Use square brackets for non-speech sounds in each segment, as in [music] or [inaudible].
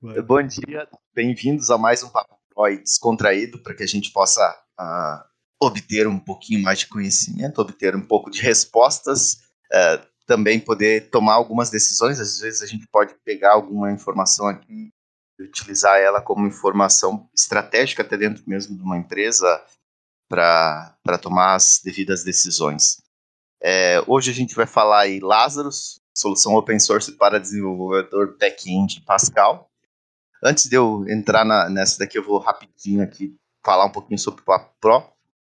Vai. Bom dia, bem-vindos a mais um Papo Pro descontraído para que a gente possa uh, obter um pouquinho mais de conhecimento, obter um pouco de respostas, uh, também poder tomar algumas decisões. Às vezes a gente pode pegar alguma informação aqui e utilizar ela como informação estratégica até dentro mesmo de uma empresa para tomar as devidas decisões. É, hoje a gente vai falar em Lazarus, solução open source para desenvolvedor back-end Pascal. Antes de eu entrar na, nessa daqui, eu vou rapidinho aqui falar um pouquinho sobre o Papo Pro.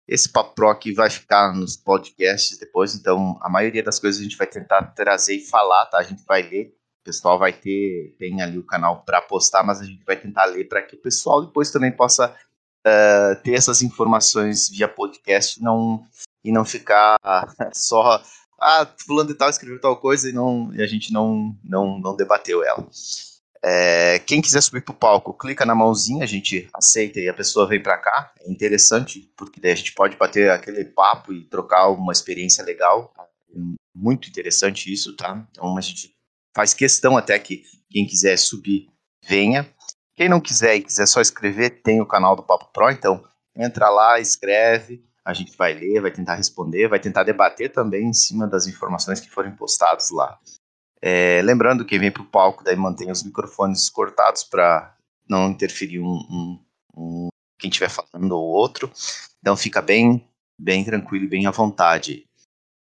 Esse Papo Pro aqui vai ficar nos podcasts depois, então a maioria das coisas a gente vai tentar trazer e falar, tá? A gente vai ler, o pessoal vai ter, tem ali o canal para postar, mas a gente vai tentar ler para que o pessoal depois também possa uh, ter essas informações via podcast não, e não ficar [laughs] só ah, fulano de tal escreveu tal coisa e, não, e a gente não, não, não debateu ela. É, quem quiser subir para o palco, clica na mãozinha, a gente aceita e a pessoa vem para cá. É interessante, porque daí a gente pode bater aquele papo e trocar uma experiência legal. É muito interessante isso, tá? Então a gente faz questão até que quem quiser subir, venha. Quem não quiser e quiser só escrever, tem o canal do Papo Pro, então entra lá, escreve, a gente vai ler, vai tentar responder, vai tentar debater também em cima das informações que forem postadas lá. É, lembrando que vem para o palco, daí mantém os microfones cortados para não interferir um, um, um quem estiver falando ou outro. Então fica bem, bem tranquilo e bem à vontade.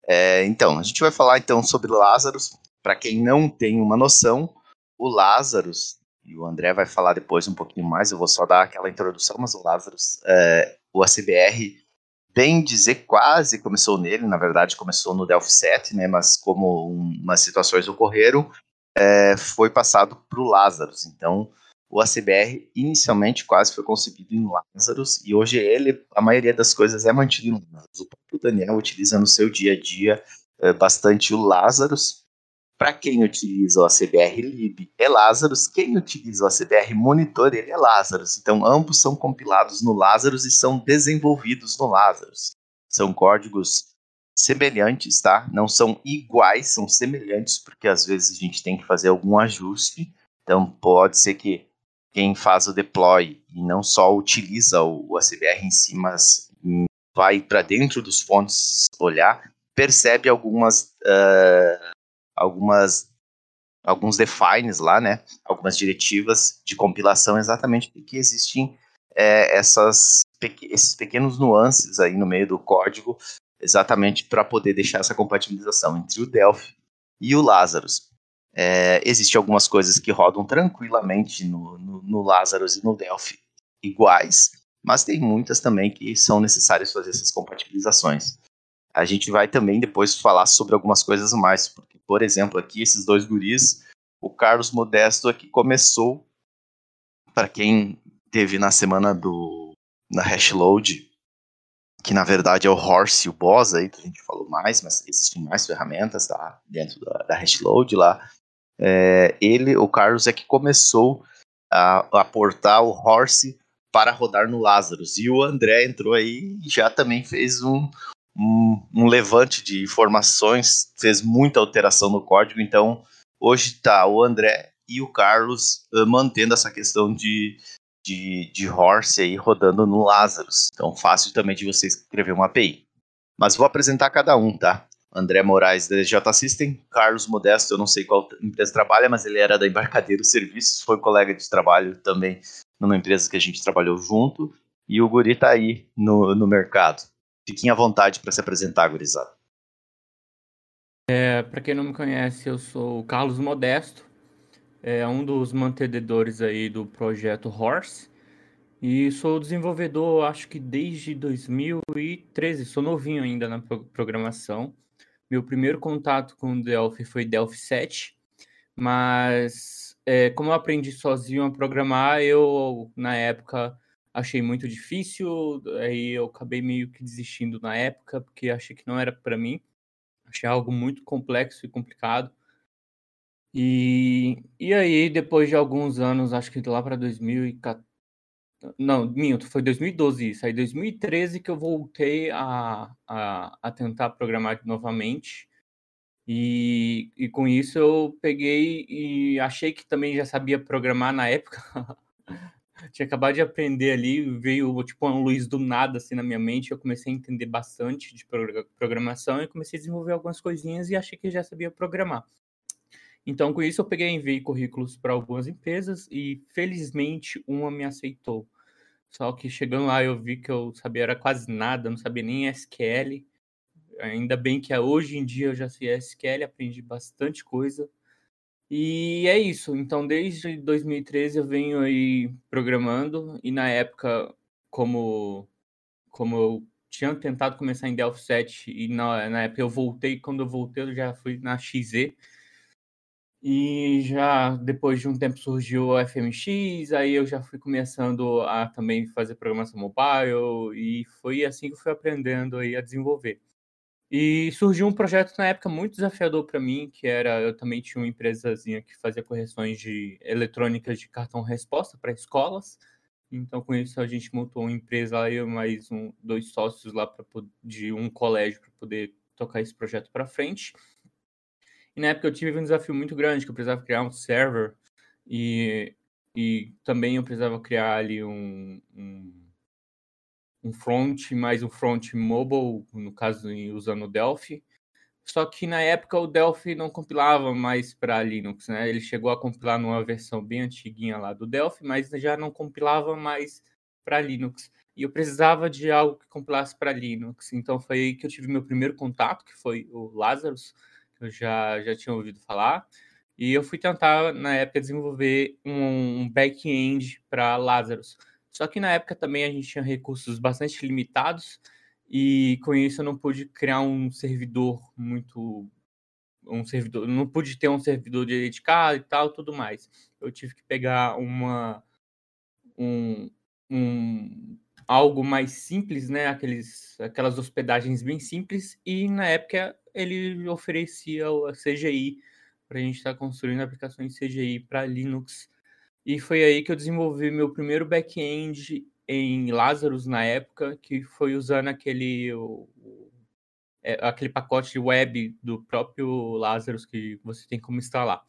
É, então, a gente vai falar então sobre Lazarus. Para quem não tem uma noção, o Lazarus e o André vai falar depois um pouquinho mais, eu vou só dar aquela introdução, mas o Lazarus, é, o ACBR, bem dizer, quase começou nele, na verdade começou no Delphi 7, né, mas como umas situações ocorreram, é, foi passado para o Lazarus, então o ACBR inicialmente quase foi concebido em Lazarus, e hoje ele, a maioria das coisas é mantido em Lazarus, o próprio Daniel utiliza no seu dia a dia é, bastante o Lazarus, para quem utiliza o ACBR Lib é Lazarus, quem utiliza o ACBR Monitor ele é Lazarus. Então ambos são compilados no Lazarus e são desenvolvidos no Lazarus. São códigos semelhantes, tá? Não são iguais, são semelhantes porque às vezes a gente tem que fazer algum ajuste. Então pode ser que quem faz o deploy e não só utiliza o, ACBR em si, mas vai para dentro dos fontes olhar, percebe algumas uh, algumas alguns defines lá, né? Algumas diretivas de compilação exatamente porque existem é, essas, esses pequenos nuances aí no meio do código, exatamente para poder deixar essa compatibilização entre o Delphi e o Lazarus. É, Existem algumas coisas que rodam tranquilamente no, no, no Lazarus e no Delphi iguais, mas tem muitas também que são necessárias fazer essas compatibilizações. A gente vai também depois falar sobre algumas coisas mais, porque, por exemplo, aqui esses dois guris, o Carlos Modesto aqui começou, para quem teve na semana do na Hashload, que na verdade é o Horse e o Boss aí, que a gente falou mais, mas existem mais ferramentas tá, dentro da, da Hashload lá. É, ele, o Carlos, é que começou a, a portar o Horse para rodar no Lazarus. E o André entrou aí e já também fez um, um, um, levante de informações, fez muita alteração no código, então hoje está o André e o Carlos uh, mantendo essa questão de, de, de Horse aí rodando no Lazarus. Então fácil também de você escrever uma API. Mas vou apresentar cada um, tá? André Moraes da J System, Carlos Modesto, eu não sei qual empresa trabalha, mas ele era da Embarcadeiro Serviços, foi colega de trabalho também numa empresa que a gente trabalhou junto, e o Guri tá aí no, no mercado. Fiquem à vontade para se apresentar, gurizada. É, para quem não me conhece, eu sou o Carlos Modesto, é um dos mantenedores aí do projeto Horse e sou desenvolvedor, acho que desde 2013, sou novinho ainda na programação. Meu primeiro contato com o Delphi foi Delphi 7, mas é, como eu aprendi sozinho a programar, eu na época achei muito difícil, aí eu acabei meio que desistindo na época, porque achei que não era para mim. Achei algo muito complexo e complicado. E, e aí, depois de alguns anos, acho que lá para 2014. Não, minto, foi 2012 isso. Aí, 2013 que eu voltei a, a, a tentar programar novamente. E, e com isso eu peguei e achei que também já sabia programar na época. [laughs] Tinha acabado de aprender ali, veio tipo uma luz do nada assim na minha mente. Eu comecei a entender bastante de programação e comecei a desenvolver algumas coisinhas e achei que já sabia programar. Então, com isso, eu peguei e enviei currículos para algumas empresas e felizmente uma me aceitou. Só que chegando lá eu vi que eu sabia era quase nada, não sabia nem SQL. Ainda bem que hoje em dia eu já sei SQL, aprendi bastante coisa. E é isso. Então, desde 2013 eu venho aí programando e na época, como como eu tinha tentado começar em Delphi 7 e na, na época eu voltei, quando eu voltei eu já fui na XZ. E já depois de um tempo surgiu o FMX, aí eu já fui começando a também fazer programação mobile e foi assim que eu fui aprendendo aí a desenvolver. E surgiu um projeto na época muito desafiador para mim, que era eu também tinha uma empresazinha que fazia correções de eletrônicas de cartão resposta para escolas. Então com isso a gente montou uma empresa lá mais um, dois sócios lá para de um colégio para poder tocar esse projeto para frente. E na época eu tive um desafio muito grande, que eu precisava criar um server e, e também eu precisava criar ali um, um, um front, mais um front mobile, no caso usando o Delphi. Só que na época o Delphi não compilava mais para Linux, né? Ele chegou a compilar numa versão bem antiguinha lá do Delphi, mas já não compilava mais para Linux. E eu precisava de algo que compilasse para Linux. Então foi aí que eu tive meu primeiro contato, que foi o Lazarus eu já, já tinha ouvido falar. E eu fui tentar, na época, desenvolver um back-end para Lazarus. Só que na época também a gente tinha recursos bastante limitados e com isso eu não pude criar um servidor muito um servidor, não pude ter um servidor dedicado e tal, tudo mais. Eu tive que pegar uma um, um algo mais simples, né, aqueles aquelas hospedagens bem simples e na época ele oferecia a CGI para a gente estar tá construindo aplicações CGI para Linux. E foi aí que eu desenvolvi meu primeiro back-end em Lazarus na época, que foi usando aquele, o, é, aquele pacote web do próprio Lazarus que você tem como instalar.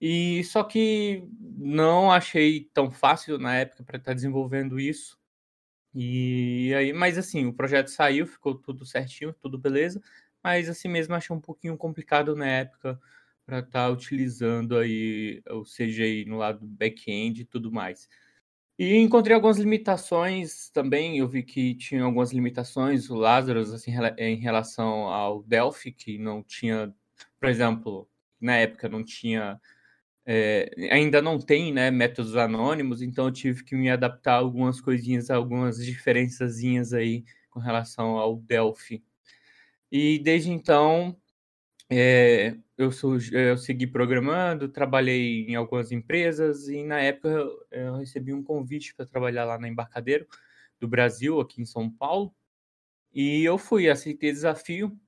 E só que não achei tão fácil na época para estar tá desenvolvendo isso. E aí, mas assim, o projeto saiu, ficou tudo certinho, tudo beleza mas assim mesmo achei um pouquinho complicado na época para estar tá utilizando aí o CGI no lado back-end e tudo mais. E encontrei algumas limitações também, eu vi que tinha algumas limitações, o Lazarus, assim, em relação ao Delphi, que não tinha, por exemplo, na época não tinha, é, ainda não tem, né, métodos anônimos, então eu tive que me adaptar a algumas coisinhas, algumas diferençazinhas aí com relação ao Delphi. E desde então, é, eu, sou, eu segui programando, trabalhei em algumas empresas e na época eu, recebi um convite para trabalhar lá na Embarcadeiro do Brasil, aqui em São Paulo. E eu fui, aceitei desafio.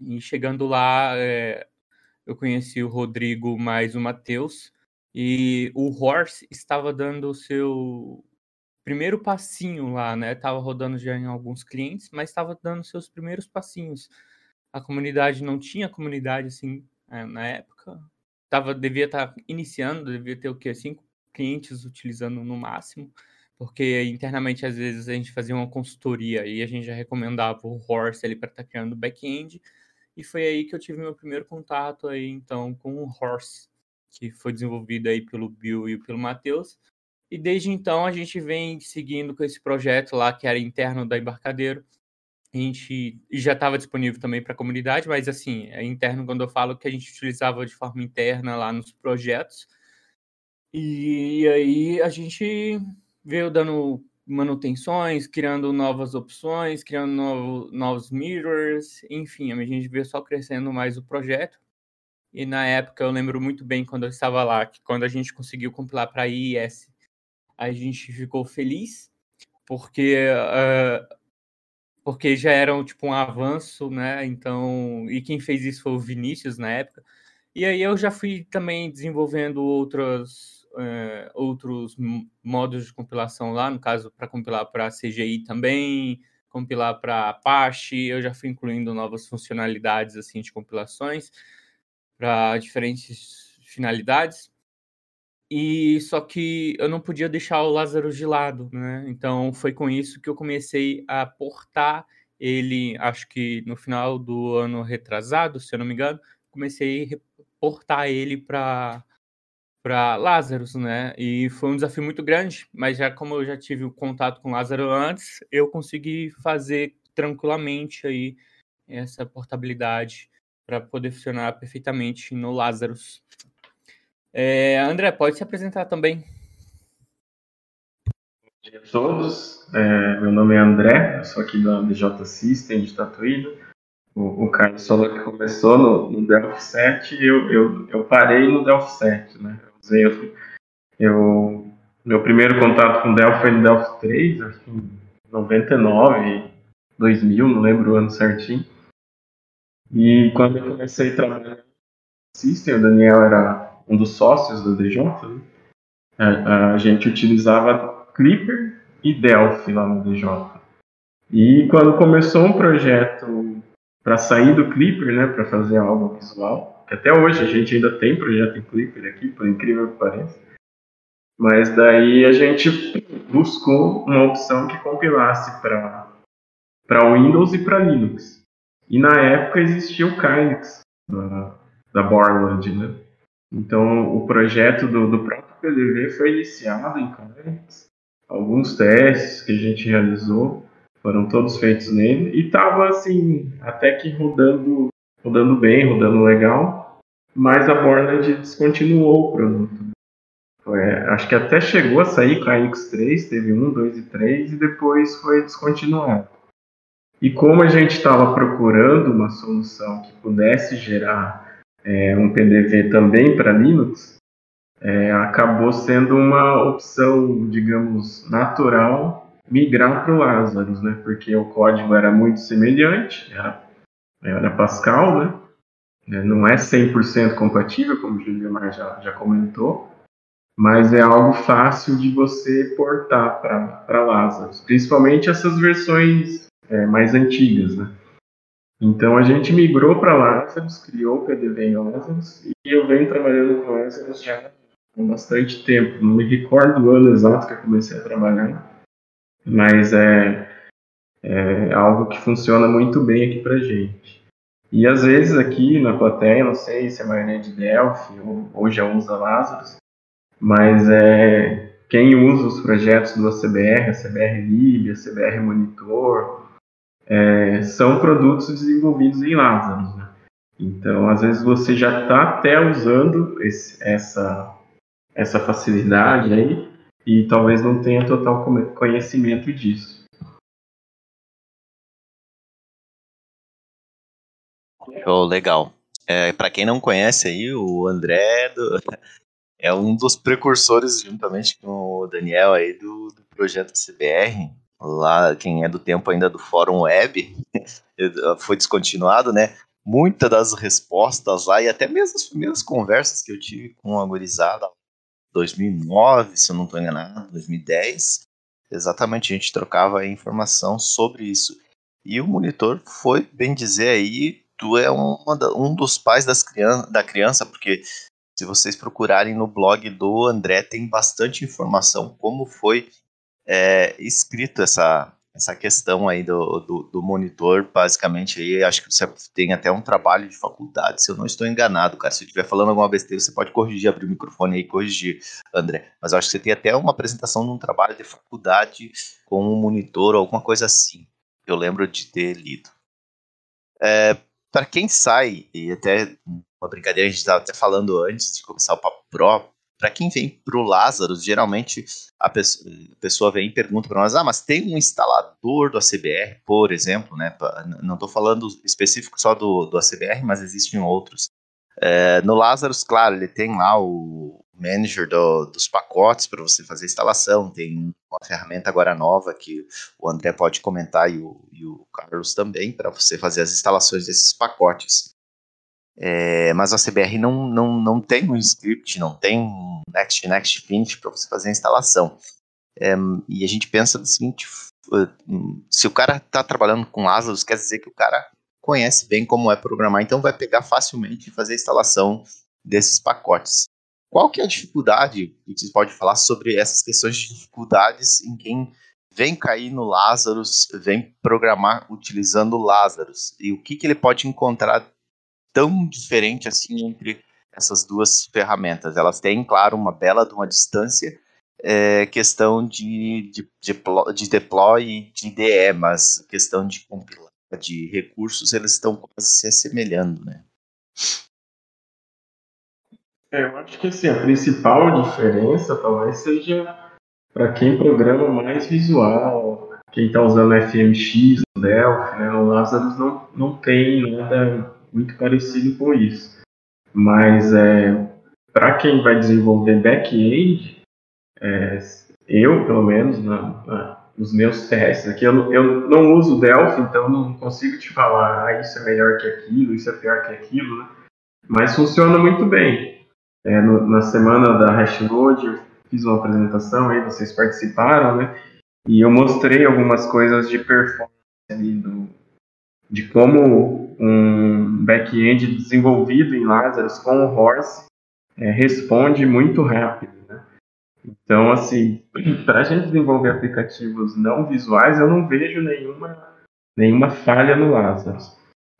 E chegando lá, é, eu conheci o Rodrigo mais o Matheus. E o Horse estava dando o seu primeiro passinho lá, né? Tava rodando já em alguns clientes, mas estava dando seus primeiros passinhos. A comunidade não tinha comunidade assim é, na época. Tava, devia estar tá iniciando, devia ter o quê? Cinco clientes utilizando no máximo, porque internamente às vezes a gente fazia uma consultoria e a gente já recomendava o Horse ali para estar tá criando back-end. E foi aí que eu tive meu primeiro contato aí então com o Horse, que foi desenvolvido aí pelo Bill e pelo Matheus e desde então a gente vem seguindo com esse projeto lá que era interno da Embarcadeiro. A gente já estava disponível também para a comunidade, mas assim, é interno quando eu falo que a gente utilizava de forma interna lá nos projetos. E aí a gente veio dando manutenções, criando novas opções, criando novo, novos mirrors, enfim, a gente veio só crescendo mais o projeto. E na época eu lembro muito bem quando eu estava lá, que quando a gente conseguiu compilar para IIS a gente ficou feliz, porque, uh, porque já era tipo, um avanço, né? Então, e quem fez isso foi o Vinícius na época. E aí eu já fui também desenvolvendo outros, uh, outros modos de compilação lá, no caso, para compilar para CGI também, compilar para Apache, eu já fui incluindo novas funcionalidades assim de compilações para diferentes finalidades. E só que eu não podia deixar o Lazarus de lado, né? Então foi com isso que eu comecei a portar ele, acho que no final do ano retrasado, se eu não me engano, comecei a portar ele para para Lazarus, né? E foi um desafio muito grande, mas já como eu já tive o contato com Lázaro antes, eu consegui fazer tranquilamente aí essa portabilidade para poder funcionar perfeitamente no Lazarus. É, André, pode se apresentar também. Bom dia a todos, é, meu nome é André, eu sou aqui da DJ System de Tatuína. O, o Carlos falou que começou no, no Delphi 7 e eu, eu, eu parei no Delphi 7, né? Eu, eu, meu primeiro contato com Delphi foi no Delphi 3, acho que em 99, 2000, não lembro o ano certinho. E quando eu comecei a trabalhar no System, o Daniel era um dos sócios da DJ, né? a, a, gente utilizava Clipper e Delphi lá no DJ. E quando começou um projeto para sair do Clipper, né, para fazer algo visual, que até hoje a gente ainda tem projeto em Clipper aqui, por incrível que pareça, mas daí a gente buscou uma opção que compilasse para para Windows e para Linux. E na época existia o Kynix da, da Borland, né? Então, o projeto do, do próprio PDV foi iniciado em Kynix. Alguns testes que a gente realizou foram todos feitos nele e estava assim, até que rodando, rodando bem, rodando legal. Mas a Borland descontinuou o produto. Foi, acho que até chegou a sair Kynix 3, teve 1, 2 e 3 e depois foi descontinuado. E como a gente estava procurando uma solução que pudesse gerar é, um PDV também para Linux, é, acabou sendo uma opção, digamos, natural migrar para o Lazarus, né? Porque o código era muito semelhante, era, era Pascal, né? É, não é 100% compatível, como o Juliomar já, já comentou, mas é algo fácil de você portar para Lazarus, principalmente essas versões é, mais antigas, né? Então a gente migrou para Lazarus, criou o PDV em Lazarus, e eu venho trabalhando com Lazarus já há bastante tempo. Não me recordo o ano exato que eu comecei a trabalhar, mas é, é algo que funciona muito bem aqui para gente. E às vezes aqui na plateia, não sei se a maioria é de Delphi ou, ou já usa Lazarus, mas é, quem usa os projetos do ACBR, ACBR Lib, ACBR Monitor, é, são produtos desenvolvidos em Lazarus. Né? Então, às vezes você já está até usando esse, essa, essa facilidade aí e talvez não tenha total conhecimento disso. Oh, legal. É, Para quem não conhece aí, o André do, [laughs] é um dos precursores, juntamente com o Daniel aí, do, do projeto CBR lá, quem é do tempo ainda do Fórum Web, [laughs] foi descontinuado, né? Muitas das respostas lá, e até mesmo as primeiras conversas que eu tive com a gurizada, 2009, se eu não estou enganado, 2010, exatamente, a gente trocava informação sobre isso. E o monitor foi, bem dizer aí, tu é da, um dos pais das criança, da criança, porque se vocês procurarem no blog do André, tem bastante informação como foi é, escrito essa, essa questão aí do, do, do, monitor, basicamente, aí acho que você tem até um trabalho de faculdade, se eu não estou enganado, cara. Se eu estiver falando alguma besteira, você pode corrigir, abrir o microfone aí e corrigir, André. Mas acho que você tem até uma apresentação de um trabalho de faculdade com um monitor alguma coisa assim. Eu lembro de ter lido. É, para quem sai, e até uma brincadeira, a gente estava até falando antes de começar o Papo Pro, para quem vem para o Lázaro, geralmente a pessoa, a pessoa vem e pergunta para nós: ah, mas tem um instalador do ACBR, por exemplo, né? Não estou falando específico só do, do ACBR, mas existem outros. É, no Lazarus, claro, ele tem lá o manager do, dos pacotes para você fazer a instalação, tem uma ferramenta agora nova que o André pode comentar e o, e o Carlos também, para você fazer as instalações desses pacotes. É, mas a CBR não, não, não tem um script, não tem um Next Next Finish para você fazer a instalação. É, e a gente pensa da seguinte: se o cara está trabalhando com Lazarus, quer dizer que o cara conhece bem como é programar, então vai pegar facilmente e fazer a instalação desses pacotes. Qual que é a dificuldade que vocês podem falar sobre essas questões de dificuldades em quem vem cair no Lazarus, vem programar utilizando Lazarus? E o que, que ele pode encontrar tão diferente assim entre essas duas ferramentas? Elas têm, claro, uma bela de uma distância, é, questão de, de, de, de deploy de IDE, mas questão de compilar de recursos, eles estão quase se assemelhando, né? É, eu acho que assim, a principal diferença talvez seja para quem programa mais visual, quem está usando FMX, Delphi, né? O Lazarus não, não tem nada muito parecido com isso. Mas é, para quem vai desenvolver back-end, é, eu, pelo menos, na, na os meus testes aqui. Eu, eu não uso Delphi, então não consigo te falar, ah, isso é melhor que aquilo, isso é pior que aquilo, né? Mas funciona muito bem. É, no, na semana da Hashload, eu fiz uma apresentação aí, vocês participaram, né? E eu mostrei algumas coisas de performance ali, do, de como um back-end desenvolvido em Lazarus com o Horse é, responde muito rápido. Então, assim, [clears throat] para a gente desenvolver aplicativos não visuais, eu não vejo nenhuma, nenhuma falha no Lazarus.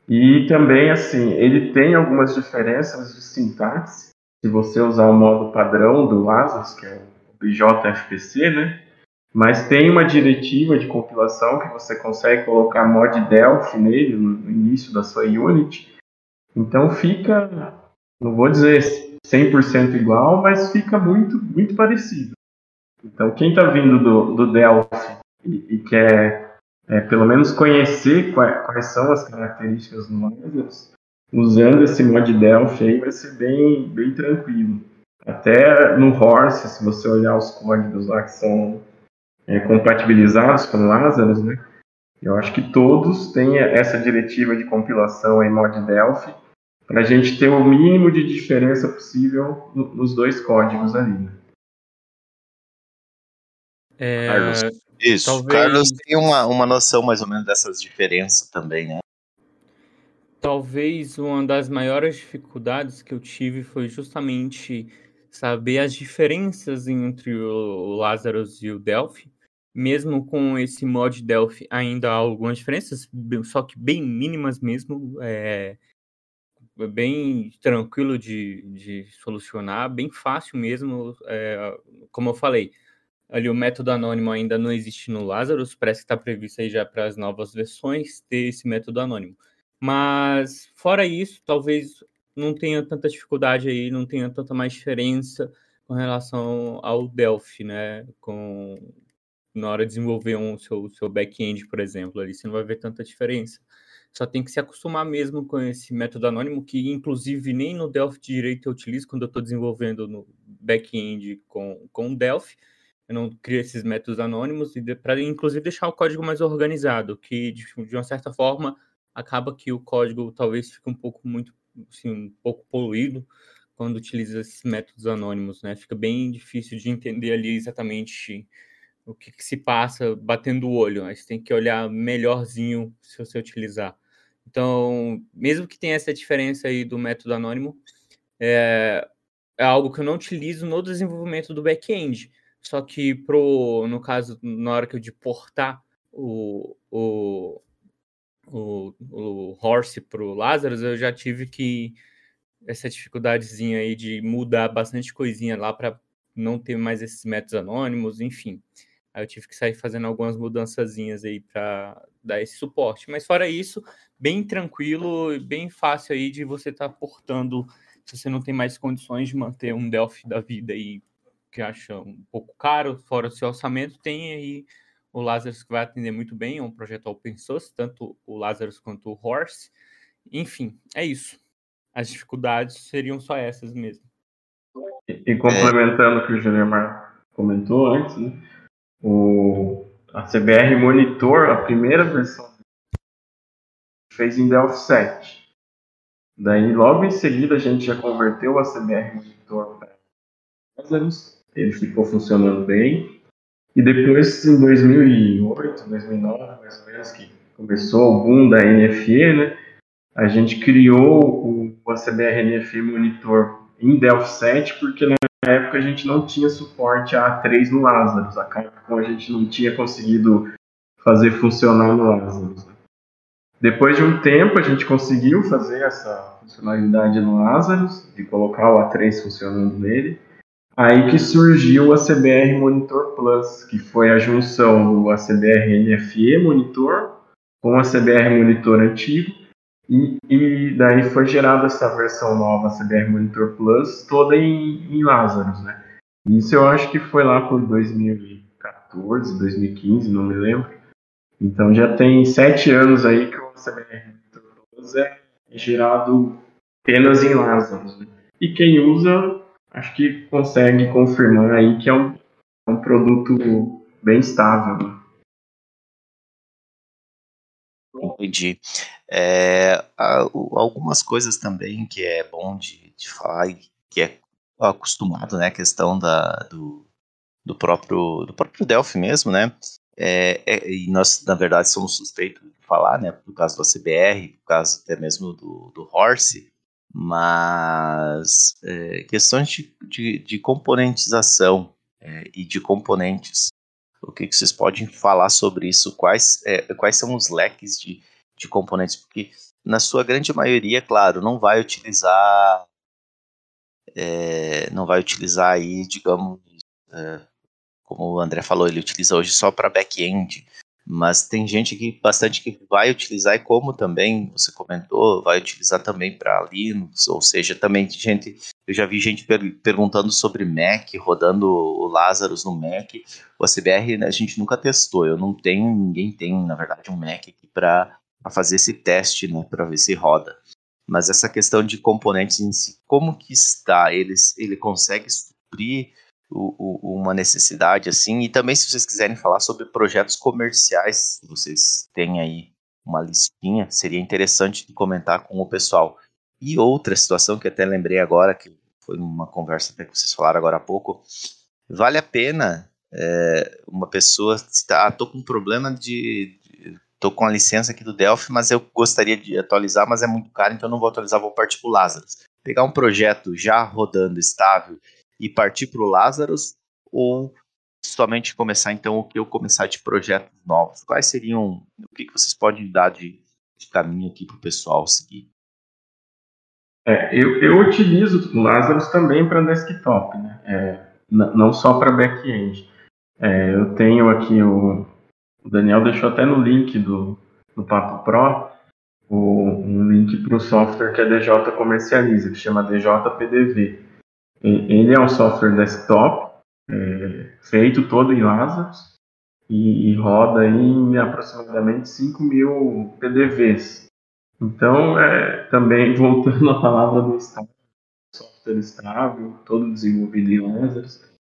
E também, assim, ele tem algumas diferenças de sintaxe. Se você usar o modo padrão do Lazarus, que é o BJFPC, né? Mas tem uma diretiva de compilação que você consegue colocar mod Delphi nele no início da sua Unity. Então fica, não vou dizer 100% igual, mas fica muito, muito parecido. Então, quem está vindo do, do Delphi e, e quer é, pelo menos conhecer quais, quais, são as características do Lazarus, usando esse mod Delphi aí vai ser bem, bem tranquilo. Até no Horse, se você olhar os códigos lá que são é, compatibilizados com o Lazarus, né? Eu acho que todos têm essa diretiva de compilação em mod Delphi para a gente ter o mínimo de diferença possível nos dois códigos ali. Né? É, Carlos, isso, talvez... Carlos tem uma, uma noção mais ou menos dessas diferenças também, né? Talvez uma das maiores dificuldades que eu tive foi justamente saber as diferenças entre o Lazarus e o Delphi. Mesmo com esse mod Delphi, ainda há algumas diferenças, só que bem mínimas mesmo. É, bem tranquilo de, de solucionar, bem fácil mesmo. É, como eu falei, ali o método anônimo ainda não existe no Lazarus, parece que está previsto aí já para as novas versões ter esse método anônimo. Mas fora isso, talvez não tenha tanta dificuldade aí, não tenha tanta mais diferença com relação ao Delphi, né? Com na hora de desenvolver um seu, seu back-end, por exemplo, ali você não vai ver tanta diferença. Só tem que se acostumar mesmo com esse método anônimo, que inclusive nem no Delphi direito eu utilizo quando eu estou desenvolvendo no back-end com, com Delphi. Eu não crio esses métodos anônimos e para inclusive deixar o código mais organizado, que de, de, uma certa forma acaba que o código talvez fique um pouco muito assim, um pouco poluído quando utiliza esses métodos anônimos, né? Fica bem difícil de entender ali exatamente o que, que se passa batendo o olho. Aí você tem que olhar melhorzinho se você utilizar. Então, mesmo que tenha essa diferença aí do método anônimo, é, é algo que eu não utilizo no desenvolvimento do back-end. Só que, pro, no caso, na hora que eu de portar o, o, o, o Horse para o Lazarus, eu já tive que essa dificuldadezinha aí de mudar bastante coisinha lá para não ter mais esses métodos anônimos, enfim. Aí eu tive que sair fazendo algumas mudançazinhas aí para dar esse suporte. Mas fora isso, bem tranquilo, bem fácil aí de você estar tá portando, se você não tem mais condições de manter um Delphi da vida aí que acha um pouco caro, fora do seu orçamento, tem aí o Lazarus que vai atender muito bem, é um projeto open source, tanto o Lazarus quanto o Horse. Enfim, é isso. As dificuldades seriam só essas mesmo. E, e complementando o que o Juliamar comentou antes, né? O, a CBR Monitor, a primeira versão, fez em Delphi 7. Daí, logo em seguida, a gente já converteu a CBR Monitor para Lazarus. Ele ficou funcionando bem. E depois, em 2008, 2009, mais ou menos, que começou o boom da NFE, né? A gente criou o ACBR NFE Monitor em Delphi 7, porque na época a gente não tinha suporte a A3 no Lazarus. A Capcom a gente não tinha conseguido fazer funcionar no Lazarus. Depois de um tempo, a gente conseguiu fazer essa funcionalidade no Lazarus, de colocar o A3 funcionando nele. Aí que surgiu o ACBR Monitor Plus, que foi a junção do ACBR NFE Monitor com o ACBR Monitor antigo, e, e daí foi gerada essa versão nova ACBR Monitor Plus, toda em, em Lazarus, né? Isso eu acho que foi lá por 2014, 2015, não me lembro. Então já tem sete anos aí que o ACBR Monitor Plus é gerado apenas em Lazarus. Né? E quem usa acho que consegue confirmar aí que é um, é um produto bem estável. Né? Entendi. É, algumas coisas também que é bom de, de falar e que é acostumado, né, a questão da, do, do próprio do próprio Delphi mesmo, né, é, é, e nós na verdade somos suspeitos de falar, né, por caso do ACBR, por caso até mesmo do, do Horse, mas é, questões de, de, de componentização é, e de componentes. O que, que, vocês podem falar sobre isso? Quais, é, quais são os leques de, de componentes? Porque na sua grande maioria, claro, não vai utilizar é, não vai utilizar aí, digamos, é, como o André falou, ele utiliza hoje só para back-end, mas tem gente que bastante que vai utilizar e como também você comentou, vai utilizar também para Linux, ou seja, também gente, eu já vi gente per perguntando sobre Mac, rodando o Lazarus no Mac. O ACBR a gente nunca testou, eu não tenho, ninguém tem, na verdade, um Mac aqui para fazer esse teste, né, para ver se roda. Mas essa questão de componentes em si, como que está? Eles, ele consegue suprir o, o, uma necessidade assim. E também, se vocês quiserem falar sobre projetos comerciais, vocês têm aí uma listinha, seria interessante de comentar com o pessoal. E outra situação que até lembrei agora, que foi uma conversa até que vocês falaram agora há pouco, vale a pena é, uma pessoa está, ah, tô com um problema de, tô com a licença aqui do Delphi, mas eu gostaria de atualizar, mas é muito caro, então não vou atualizar, vou partir para o Lazarus. Pegar um projeto já rodando estável e partir para o Lazarus ou somente começar então o que eu começar de projetos novos? Quais seriam, o que, que vocês podem dar de, de caminho aqui para o pessoal seguir? É, eu, eu utilizo o Lazarus também para desktop, né? É, não só para back-end. É, eu tenho aqui o, o, Daniel deixou até no link do, do Papo Pro o, um link para o software que a DJ comercializa, que chama DJ PDV. Ele é um software desktop, é, feito todo em Lazarus, e, e, roda em aproximadamente 5 mil PDVs. Então, é, também [laughs] voltando à palavra do estável, software estável, todo desenvolvido em Lazarus,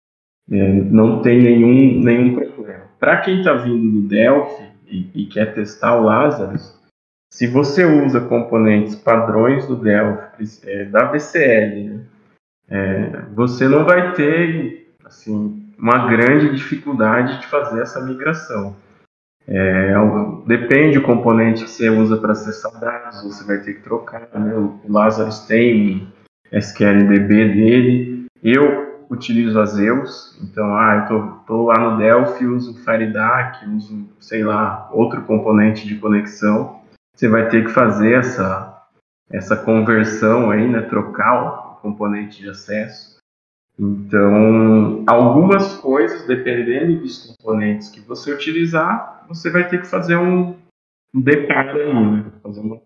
é, não tem nenhum, nenhum problema. Para quem está vindo do Delphi e, e, quer testar o Lazarus, se você usa componentes padrões do Delphi, é, da VCL, né, é, você não vai ter assim, uma grande dificuldade de fazer essa migração. É, depende do componente que você usa para acessar dados, você vai ter que trocar. Né? O Lazarus tem um SQLDB dele. Eu utilizo a Zeus, então ah, eu tô, tô lá no Delphi, uso o FireDAC, uso, sei lá, outro componente de conexão. Você vai ter que fazer essa, essa conversão aí, né? trocar componente de acesso. Então, algumas coisas, dependendo dos componentes que você utilizar, você vai ter que fazer um, um aí, né? Fazer uma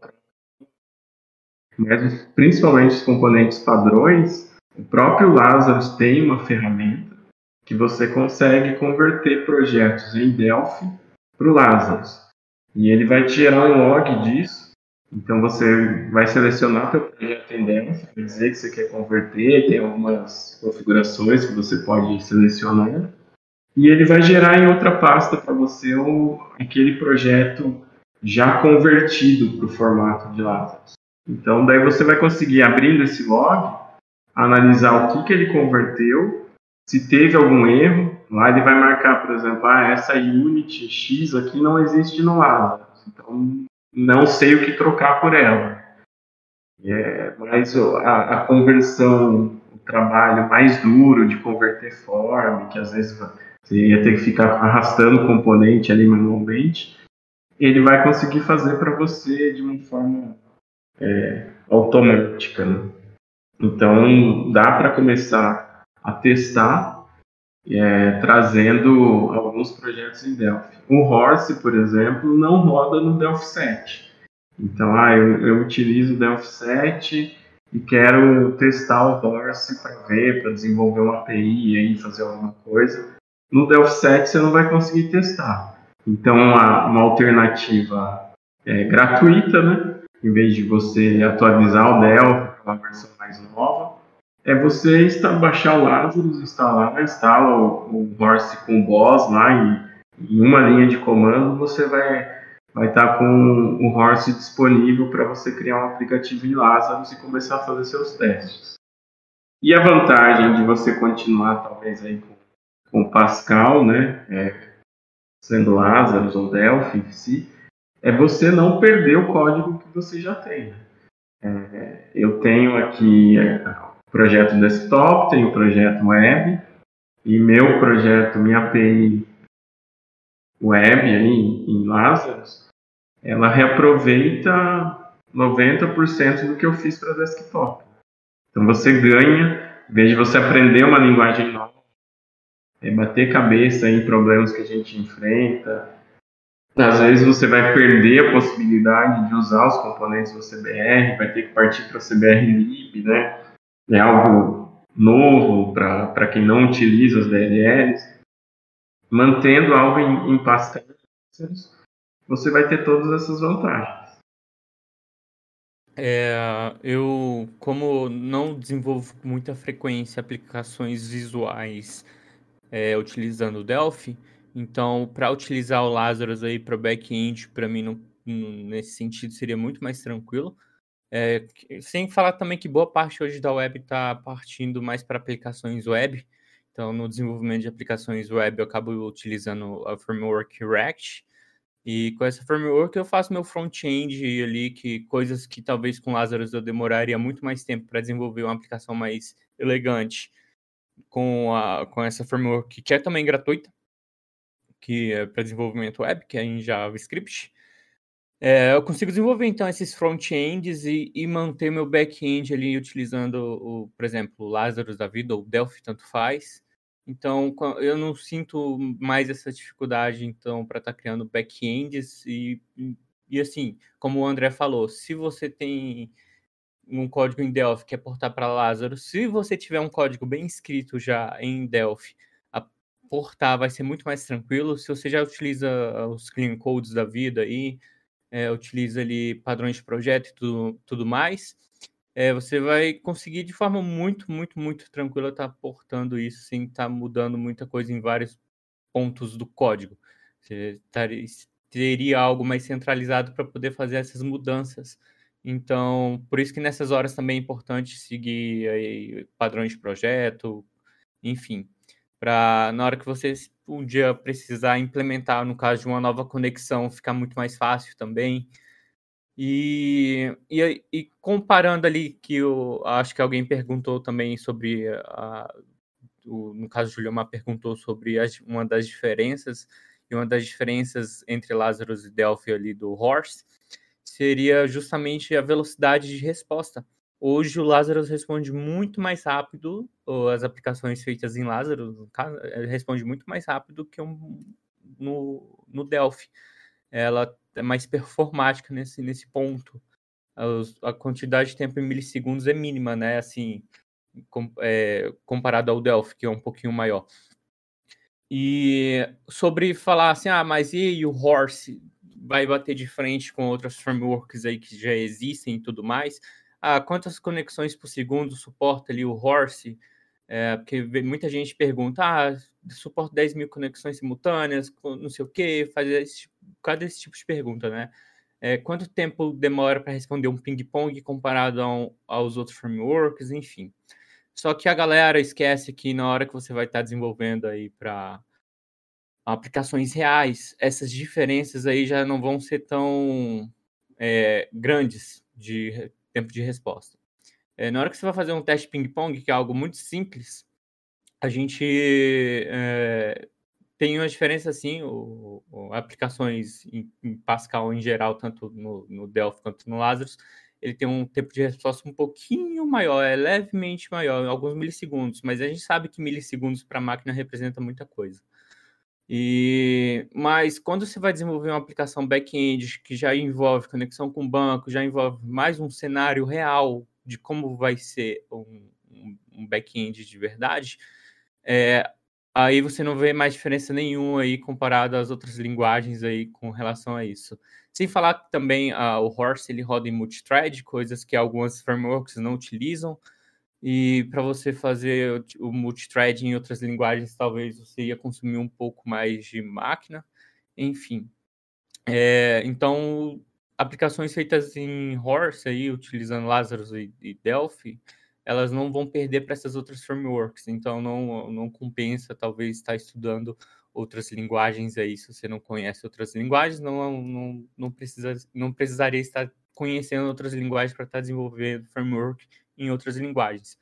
mas principalmente os componentes padrões, o próprio Lazarus tem uma ferramenta que você consegue converter projetos em Delphi para o Lazarus. E ele vai te gerar um log disso então você vai selecionar o projeto em Delphi, vai dizer que você quer converter, tem algumas configurações que você pode selecionar, e ele vai gerar em outra pasta para você o, aquele projeto já convertido para o formato de Lazarus. Então daí você vai conseguir, abrindo esse log, analisar o que, que ele converteu, se teve algum erro, Lá ele vai marcar, por exemplo, ah, essa unit X aqui não existe no Lazarus, então não sei o que trocar por ela. É, mas a, a, conversão, o trabalho mais duro de converter form, que às vezes você ia ter que ficar arrastando o componente ali manualmente, ele vai conseguir fazer para você de uma forma é, automática. Né? Então, dá para começar a testar é, trazendo alguns projetos em Delphi. O Horse, por exemplo, não roda no Delphi 7. Então, ah, eu, eu utilizo o Delphi 7 e quero testar o Horse para ver, para desenvolver uma API e aí fazer alguma coisa. No Delphi 7 você não vai conseguir testar. Então, uma, uma alternativa é, gratuita, né? Em vez de você atualizar o Delphi para uma versão mais nova, é você está, baixar o Lazarus, instalar, instala o, o Horse com o Boss lá em, em uma linha de comando, você vai vai estar tá com o Horse disponível para você criar um aplicativo em Lazarus e começar a fazer seus testes. E a vantagem de você continuar talvez aí com, com Pascal, né, é, sendo Lazarus ou Delphi é você não perder o código que você já tem. É, eu tenho aqui é, projeto desktop, tenho projeto web, e meu projeto, minha API web aí em Lazarus, ela reaproveita 90% do que eu fiz para desktop. Então você ganha, em vez de você aprender uma linguagem nova, é bater cabeça em problemas que a gente enfrenta. Às vezes você vai perder a possibilidade de usar os componentes do CBR, vai ter que partir para o CBR lib, né? É algo novo para quem não utiliza as DLLs. Mantendo algo em, em Pascal, você vai ter todas essas vantagens. É, eu, como não desenvolvo com muita frequência aplicações visuais é, utilizando o Delphi. Então, para utilizar o Lazarus aí para back-end, para mim, nesse sentido, seria muito mais tranquilo. É, sem falar também que boa parte hoje da web está partindo mais para aplicações web. Então, no desenvolvimento de aplicações web, eu acabo utilizando a framework React. E com essa framework eu faço meu front-end ali, que coisas que talvez com Lazarus eu demoraria muito mais tempo para desenvolver uma aplicação mais elegante com, a, com essa framework que é também gratuita, que é para desenvolvimento web, que é em JavaScript. É, eu consigo desenvolver então esses front-ends e, e, manter meu back-end ali utilizando, o, por exemplo, o Lazarus da vida ou Delphi, tanto faz. Então, eu não sinto mais essa dificuldade então para estar tá criando back-ends e, e assim, como o André falou, se você tem um código em Delphi que é portar para Lázaro, se você tiver um código bem escrito já em Delphi, portar vai ser muito mais tranquilo. Se você já utiliza os clean codes da vida e é, utiliza ali padrões de projeto e tudo, tudo mais, é, você vai conseguir de forma muito, muito, muito tranquila estar tá portando isso sem estar tá mudando muita coisa em vários pontos do código. Você taria, teria algo mais centralizado para poder fazer essas mudanças então, por isso que nessas horas também é importante seguir aí, padrões de projeto, enfim, para na hora que você um dia precisar implementar, no caso de uma nova conexão, ficar muito mais fácil também. E, e, e comparando ali, que eu acho que alguém perguntou também sobre, a, o, no caso, Juliana perguntou sobre as, uma das diferenças, e uma das diferenças entre Lazarus e Delphi ali do Horse, seria justamente a velocidade de resposta. Hoje o Lazarus responde muito mais rápido, ou as aplicações feitas em caso, eh, responde muito mais rápido que um, no, no Delphi. Ela é mais performática nesse, nesse ponto. A, a quantidade de tempo em milissegundos é mínima, né? Assim, com, é, comparado ao Delphi, que é um pouquinho maior. E sobre falar assim, ah, mas e o Horse? vai bater de frente com outras frameworks aí que já existem e tudo mais. Ah, quantas conexões por segundo suporta ali o Horse? É, porque muita gente pergunta, ah, suporta 10 mil conexões simultâneas, não sei o quê, faz esse, tipo, cada esse tipo de pergunta, né? É, quanto tempo demora para responder um ping-pong comparado ao, aos outros frameworks, enfim. Só que a galera esquece que na hora que você vai estar tá desenvolvendo aí para aplicações reais, essas diferenças aí já não vão ser tão é, grandes de tempo de resposta. É, na hora que você vai fazer um teste ping-pong, que é algo muito simples, a gente é, tem uma diferença assim, o, o aplicações em, em, Pascal em geral, tanto no, no Delphi quanto no Lazarus, ele tem um tempo de resposta um pouquinho maior, é levemente maior, alguns milissegundos, mas a gente sabe que milissegundos para a máquina representa muita coisa. E, mas quando você vai desenvolver uma aplicação back-end que já envolve conexão com o banco, já envolve mais um cenário real de como vai ser um, um back-end de verdade, é, aí você não vê mais diferença nenhuma aí comparado às outras linguagens aí com relação a isso. Sem falar que também uh, o Horse ele roda em multithread, coisas que algumas frameworks não utilizam. E para você fazer o multithread em outras linguagens, talvez você ia consumir um pouco mais de máquina. Enfim. É, então, aplicações feitas em Horse, aí, utilizando Lazarus e, e Delphi, elas não vão perder para essas outras frameworks. Então, não, não compensa, talvez, estar estudando outras linguagens aí. Se você não conhece outras linguagens, não, não, não, precisa, não precisaria estar conhecendo outras linguagens para estar desenvolvendo framework em outras linguagens.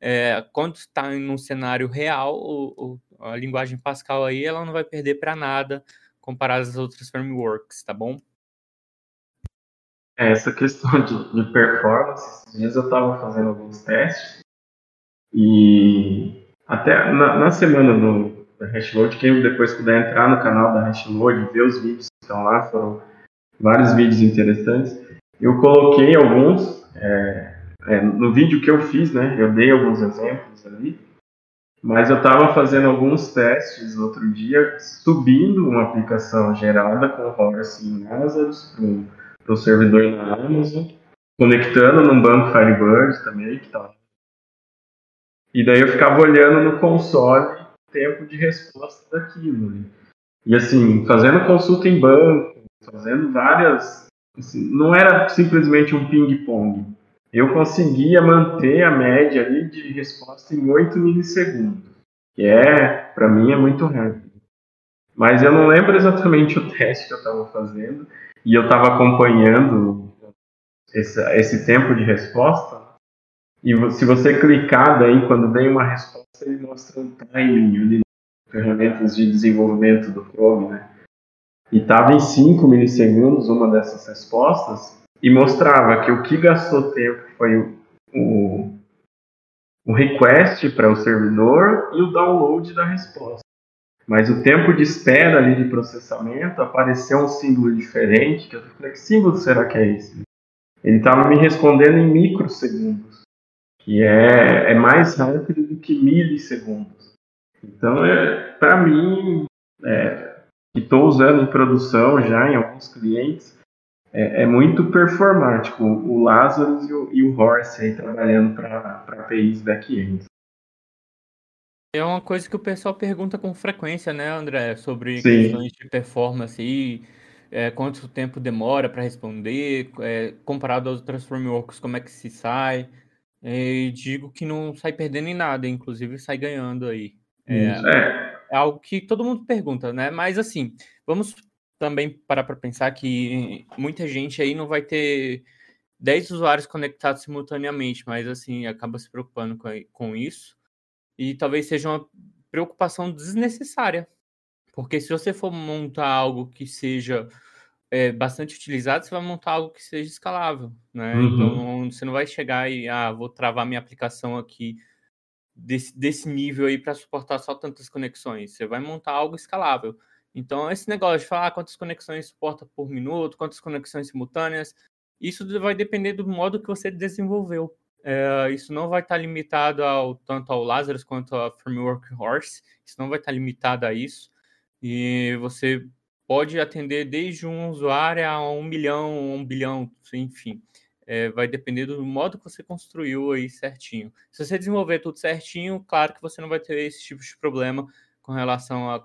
É, quando está em um cenário real, o, o, a linguagem Pascal aí ela não vai perder para nada comparado às outras frameworks, tá bom? É, essa questão de, de performance, esses dias eu estava fazendo alguns testes e até na, na semana do da Hashload, quem depois puder entrar no canal da Hashload, ver os vídeos que estão lá, foram vários vídeos interessantes. Eu coloquei alguns, é, é, no vídeo que eu fiz, né, eu dei alguns exemplos ali, mas eu estava fazendo alguns testes outro dia, subindo uma aplicação gerada com Horse em Lazarus para o servidor na Amazon, conectando num banco Firebird também, que tá. E daí eu ficava olhando no console o tempo de resposta daquilo. Né? E assim, fazendo consulta em banco, fazendo várias. Assim, não era simplesmente um ping-pong eu conseguia manter a média ali de resposta em 8 milissegundos, que é, para mim, é muito rápido. Mas eu não lembro exatamente o teste que eu estava fazendo, e eu estava acompanhando esse, esse, tempo de resposta, e se você clicar daí, quando vem uma resposta, ele mostra um timing ali, ferramentas de desenvolvimento do Chrome, né? E estava em 5 milissegundos uma dessas respostas, e mostrava que o que gastou tempo foi o, o, o request para o servidor e o download da resposta. Mas o tempo de espera ali de processamento apareceu um símbolo diferente, que eu falei, que símbolo será que é esse? Ele estava me respondendo em microsegundos, que é, é mais rápido do que milissegundos. Então, é, para mim, é, que estou usando em produção já em alguns clientes, é, é muito performático. O Lazarus e o, e o Horse aí trabalhando para APIs back-end. É uma coisa que o pessoal pergunta com frequência, né, André? Sobre Sim. questões de performance e é, quanto tempo demora para responder, é, comparado às outras frameworks, como é que se sai. E digo que não sai perdendo em nada, inclusive sai ganhando aí. É, é. é algo que todo mundo pergunta, né? Mas assim, vamos também parar para pensar que muita gente aí não vai ter 10 usuários conectados simultaneamente, mas assim, acaba se preocupando com, com isso. E talvez seja uma preocupação desnecessária. Porque se você for montar algo que seja é, bastante utilizado, você vai montar algo que seja escalável, né? Uhum. Então, você não vai chegar e, ah, vou travar minha aplicação aqui desse, desse nível aí para suportar só tantas conexões. Você vai montar algo escalável. Então, esse negócio de falar quantas conexões suporta por minuto, quantas conexões simultâneas, isso vai depender do modo que você desenvolveu. É, isso não vai estar limitado ao, tanto ao Lazarus quanto ao Framework Horse, isso não vai estar limitado a isso. E você pode atender desde um usuário a um milhão, um bilhão, enfim. É, vai depender do modo que você construiu aí certinho. Se você desenvolver tudo certinho, claro que você não vai ter esse tipo de problema com relação a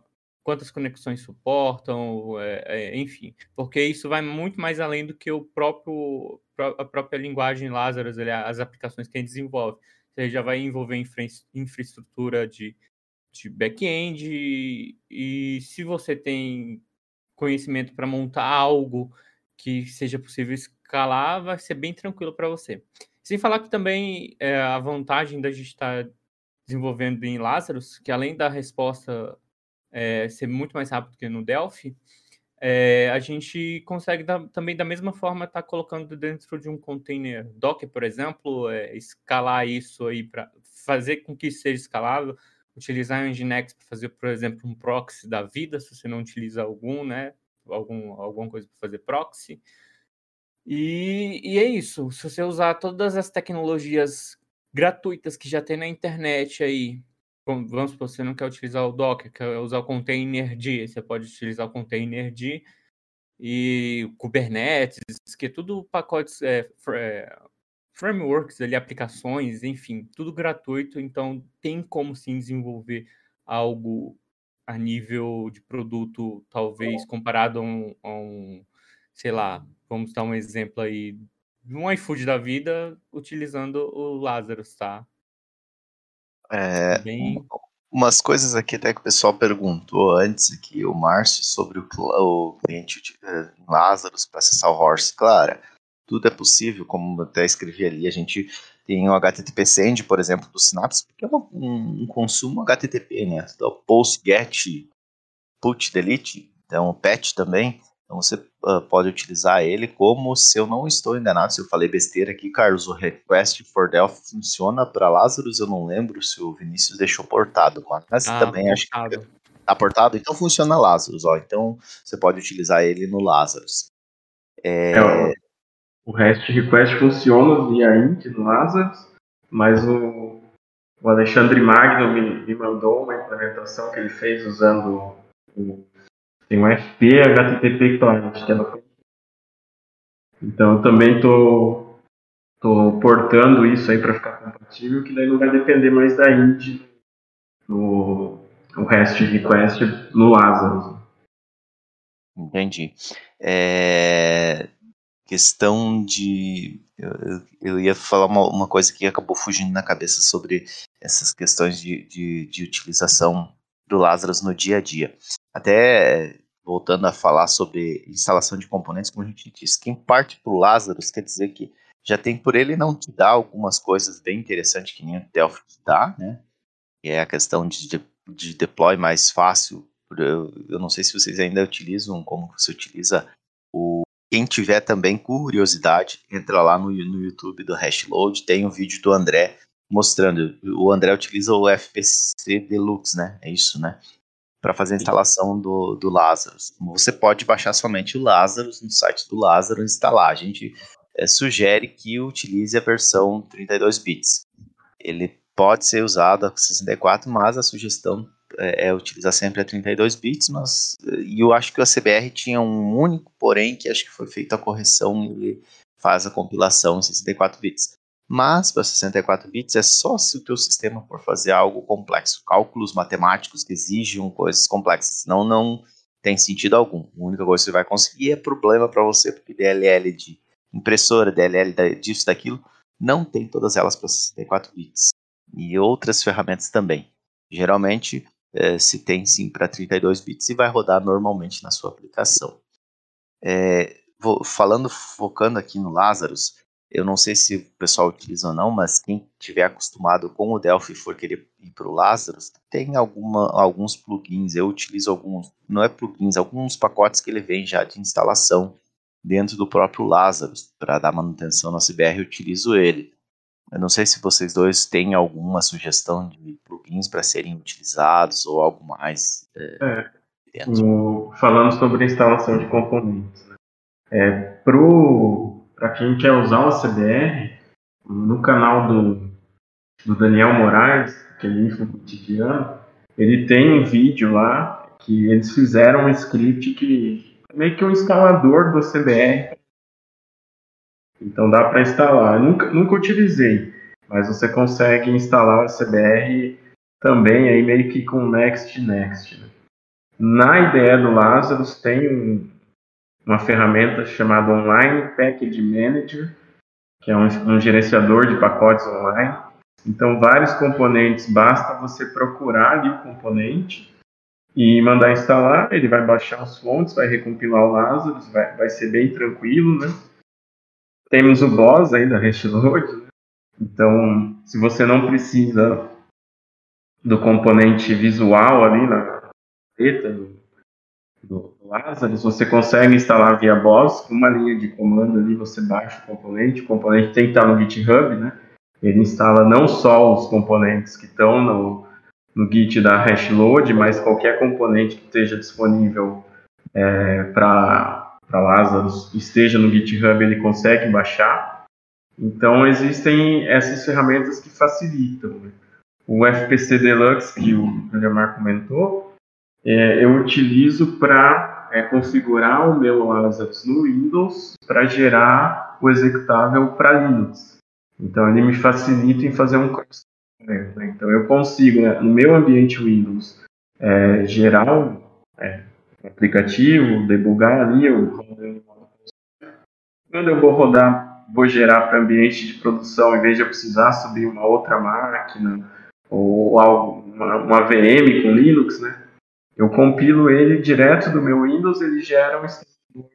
quantas conexões suportam, é, é, enfim, porque isso vai muito mais além do que o próprio a própria linguagem Lazarus, as aplicações que a gente desenvolve. Você já vai envolver infra infraestrutura de, de back-end e, e se você tem conhecimento para montar algo que seja possível escalar, vai ser bem tranquilo para você. Sem falar que também é, a vantagem da gente estar tá desenvolvendo em Lazarus, que além da resposta é, ser muito mais rápido que no Delphi, é, a gente consegue também da mesma forma estar tá colocando dentro de um container Docker, por exemplo, é, escalar isso aí para fazer com que seja escalável, utilizar o Nginx para fazer, por exemplo, um proxy da vida, se você não utiliza algum, né? Algum, alguma coisa para fazer proxy. E, e é isso. Se você usar todas as tecnologias gratuitas que já tem na internet aí, vamos supor, você não quer utilizar o Docker, quer usar o Containerd, você pode utilizar o Containerd e o Kubernetes, que é tudo pacotes, é, é, frameworks ali, aplicações, enfim, tudo gratuito, então tem como sim desenvolver algo a nível de produto, talvez comparado a um, a um sei lá, vamos dar um exemplo aí, um iFood da vida utilizando o Lazarus, tá? É, Bem... Umas coisas aqui até que o pessoal perguntou antes aqui, o Márcio, sobre o, o cliente uh, Lazarus para acessar o Horse. Claro, tudo é possível, como até escrevi ali, a gente tem o HTTP Send, por exemplo, do Synapse, que é uma, um, um, consumo HTTP, né? Então, post, get, put, delete, então patch também. Então você uh, pode utilizar ele como, se eu não estou enganado, se eu falei besteira aqui, Carlos, o Request for Delphi funciona para Lazarus, eu não lembro se o Vinícius deixou portado, mas ah, também acho que está portado, então funciona Lazarus, ó, então você pode utilizar ele no Lazarus. É... É, o REST Request funciona via int no Lazarus, mas o, o Alexandre Magno me, me mandou uma implementação que ele fez usando o tem um FP HTTP Client, que é no... Então eu também tô, tô portando isso aí para ficar compatível, que daí não vai depender mais da int no o REST request no Lazarus. Entendi. É, questão de. Eu, eu ia falar uma, uma, coisa que acabou fugindo na cabeça sobre essas questões de, de, de utilização do Lazarus no dia a dia. Até voltando a falar sobre instalação de componentes, como a gente disse, quem parte para o Lazarus quer dizer que já tem por ele não te dá algumas coisas bem interessantes que nem o Delphi te dá, né? Que é a questão de, de, de deploy mais fácil. Eu, eu, não sei se vocês ainda utilizam, como você utiliza o. Quem tiver também curiosidade, entra lá no, no YouTube do Hashload, tem um vídeo do André mostrando. O André utiliza o FPC Deluxe, né? É isso, né? Para fazer a instalação do, do Lazarus. Você pode baixar somente o Lazarus no site do Lazarus instalar. A gente é, sugere que utilize a versão 32 bits. Ele pode ser usado a 64, mas a sugestão é, é utilizar sempre a 32 bits, mas e eu acho que a CBR tinha um único, porém, que acho que foi feita a correção e ele faz a compilação em 64 bits. Mas para 64 bits é só se o teu sistema for fazer algo complexo, cálculos matemáticos que exigem coisas complexas, senão não tem sentido algum. A única coisa que você vai conseguir é problema para você, porque DLL de impressora, DLL disso, daquilo, não tem todas elas para 64 bits. E outras ferramentas também. Geralmente, é, se tem sim para 32 bits e vai rodar normalmente na sua aplicação. É, vou, falando, focando aqui no Lazarus, eu não sei se o pessoal utiliza ou não, mas quem tiver acostumado com o Delphi e for querer ir para o Lazarus, tem alguma, alguns plugins. Eu utilizo alguns, não é plugins, alguns pacotes que ele vem já de instalação dentro do próprio Lazarus. Para dar manutenção no CBR, eu utilizo ele. Eu não sei se vocês dois têm alguma sugestão de plugins para serem utilizados ou algo mais. É, é o, falando sobre instalação de componentes. Né? É, pro para quem quer usar o CBR, no canal do, do Daniel Moraes, que é Info Cotidiano, ele tem um vídeo lá que eles fizeram um script que é meio que um instalador do CBR. Então dá para instalar. Eu nunca, nunca utilizei, mas você consegue instalar o CBR também aí meio que com Next Next. Né? Na ideia do Lazarus tem um, uma ferramenta chamada Online Package Manager, que é um, um gerenciador de pacotes online. Então, vários componentes, basta você procurar ali o componente e mandar instalar, ele vai baixar as fontes, vai recompilar o Lazarus, vai, vai ser bem tranquilo, né? Temos o boss aí da Hashload, né? então se você não precisa do componente visual ali na letra do, do Lazarus, você consegue instalar via boss, com uma linha de comando ali você baixa o componente, o componente tem que estar no GitHub, né? Ele instala não só os componentes que estão no, no Git da Hashload, mas qualquer componente que esteja disponível é, para Lazarus esteja no GitHub, ele consegue baixar. Então, existem essas ferramentas que facilitam. Né? O FPC Deluxe, que o Leomar comentou, é, eu utilizo para é, configurar o meu Lazarus no Windows para gerar o executável para Linux. Então, ele me facilita em fazer um cross né? Então eu consigo, né, no meu ambiente Windows, é, gerar um é, aplicativo, debugar ali, eu, quando eu vou rodar, vou gerar para ambiente de produção, em vez de eu precisar subir uma outra máquina ou algo, uma, uma VM com Linux, né? Eu compilo ele direto do meu Windows, ele gera um instalador.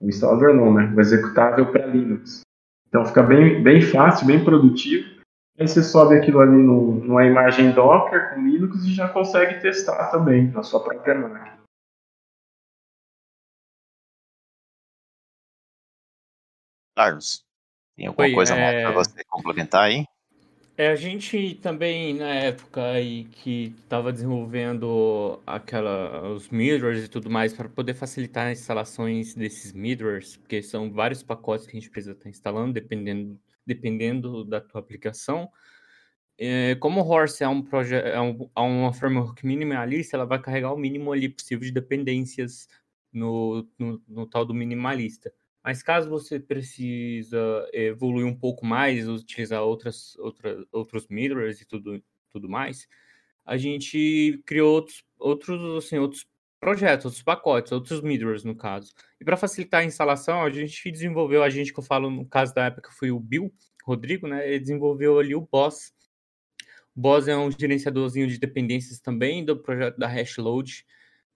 Um instalador não, né? Um executável para Linux. Então fica bem, bem fácil, bem produtivo. Aí você sobe aquilo ali no, numa imagem Docker com Linux e já consegue testar também na sua própria máquina. Carlos, tem alguma Oi, coisa é... para você complementar aí? É, a gente também, na época aí que estava desenvolvendo aquela, os mirrors e tudo mais, para poder facilitar as instalações desses mirrors, porque são vários pacotes que a gente precisa estar instalando, dependendo dependendo da tua aplicação. É, como o Horse é um projeto, é, um, é uma framework minimalista, ela vai carregar o mínimo ali possível de dependências no, no, no, tal do minimalista. Mas caso você precisa evoluir um pouco mais, utilizar outras, outra, outros mirrors e tudo, tudo mais, a gente criou outros, outros, assim, outros projetos, outros pacotes, outros mirrors no caso. E para facilitar a instalação, a gente desenvolveu, a gente que eu falo no caso da época foi o Bill Rodrigo, né? Ele desenvolveu ali o Boss. O Boss é um gerenciadorzinho de dependências também do projeto da Hashload,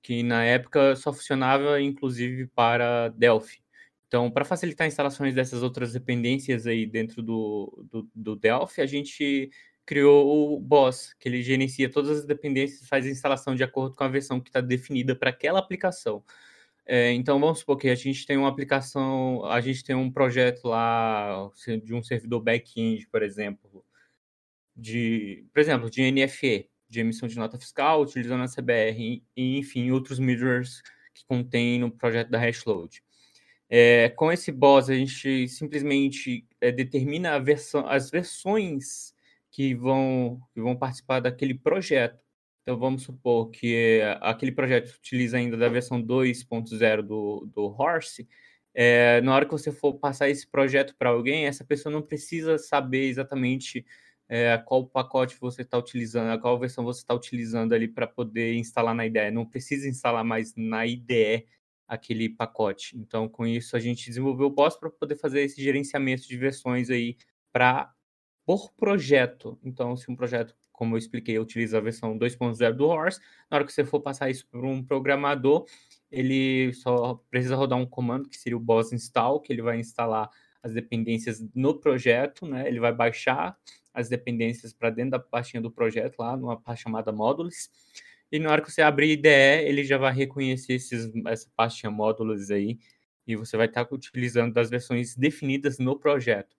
que na época só funcionava inclusive para Delphi. Então, para facilitar instalações dessas outras dependências aí dentro do, do, do Delphi, a gente criou o Boss, que ele gerencia todas as dependências e faz a instalação de acordo com a versão que está definida para aquela aplicação. É, então, vamos supor que a gente tem uma aplicação, a gente tem um projeto lá de um servidor back-end, por exemplo, de, por exemplo, de NFE, de emissão de nota fiscal, utilizando a CBR, e, enfim, outros mirrors que contém no projeto da Hashload. É, com esse boss, a gente simplesmente é, determina versão, as versões que vão, que vão participar daquele projeto. Então, vamos supor que aquele projeto utiliza ainda da versão 2.0 do, do Horse. É, na hora que você for passar esse projeto para alguém, essa pessoa não precisa saber exatamente é, qual pacote você está utilizando, qual versão você está utilizando ali para poder instalar na IDE. Não precisa instalar mais na IDE aquele pacote. Então, com isso, a gente desenvolveu o BOSS para poder fazer esse gerenciamento de versões aí para por projeto. Então, se um projeto como eu expliquei, utiliza a versão 2.0 do Horse. Na hora que você for passar isso para um programador, ele só precisa rodar um comando que seria o boss install, que ele vai instalar as dependências no projeto, né? Ele vai baixar as dependências para dentro da pastinha do projeto, lá numa parte chamada módulos. E na hora que você abrir IDE, ele já vai reconhecer esses, essa pastinha módulos aí, e você vai estar utilizando das versões definidas no projeto.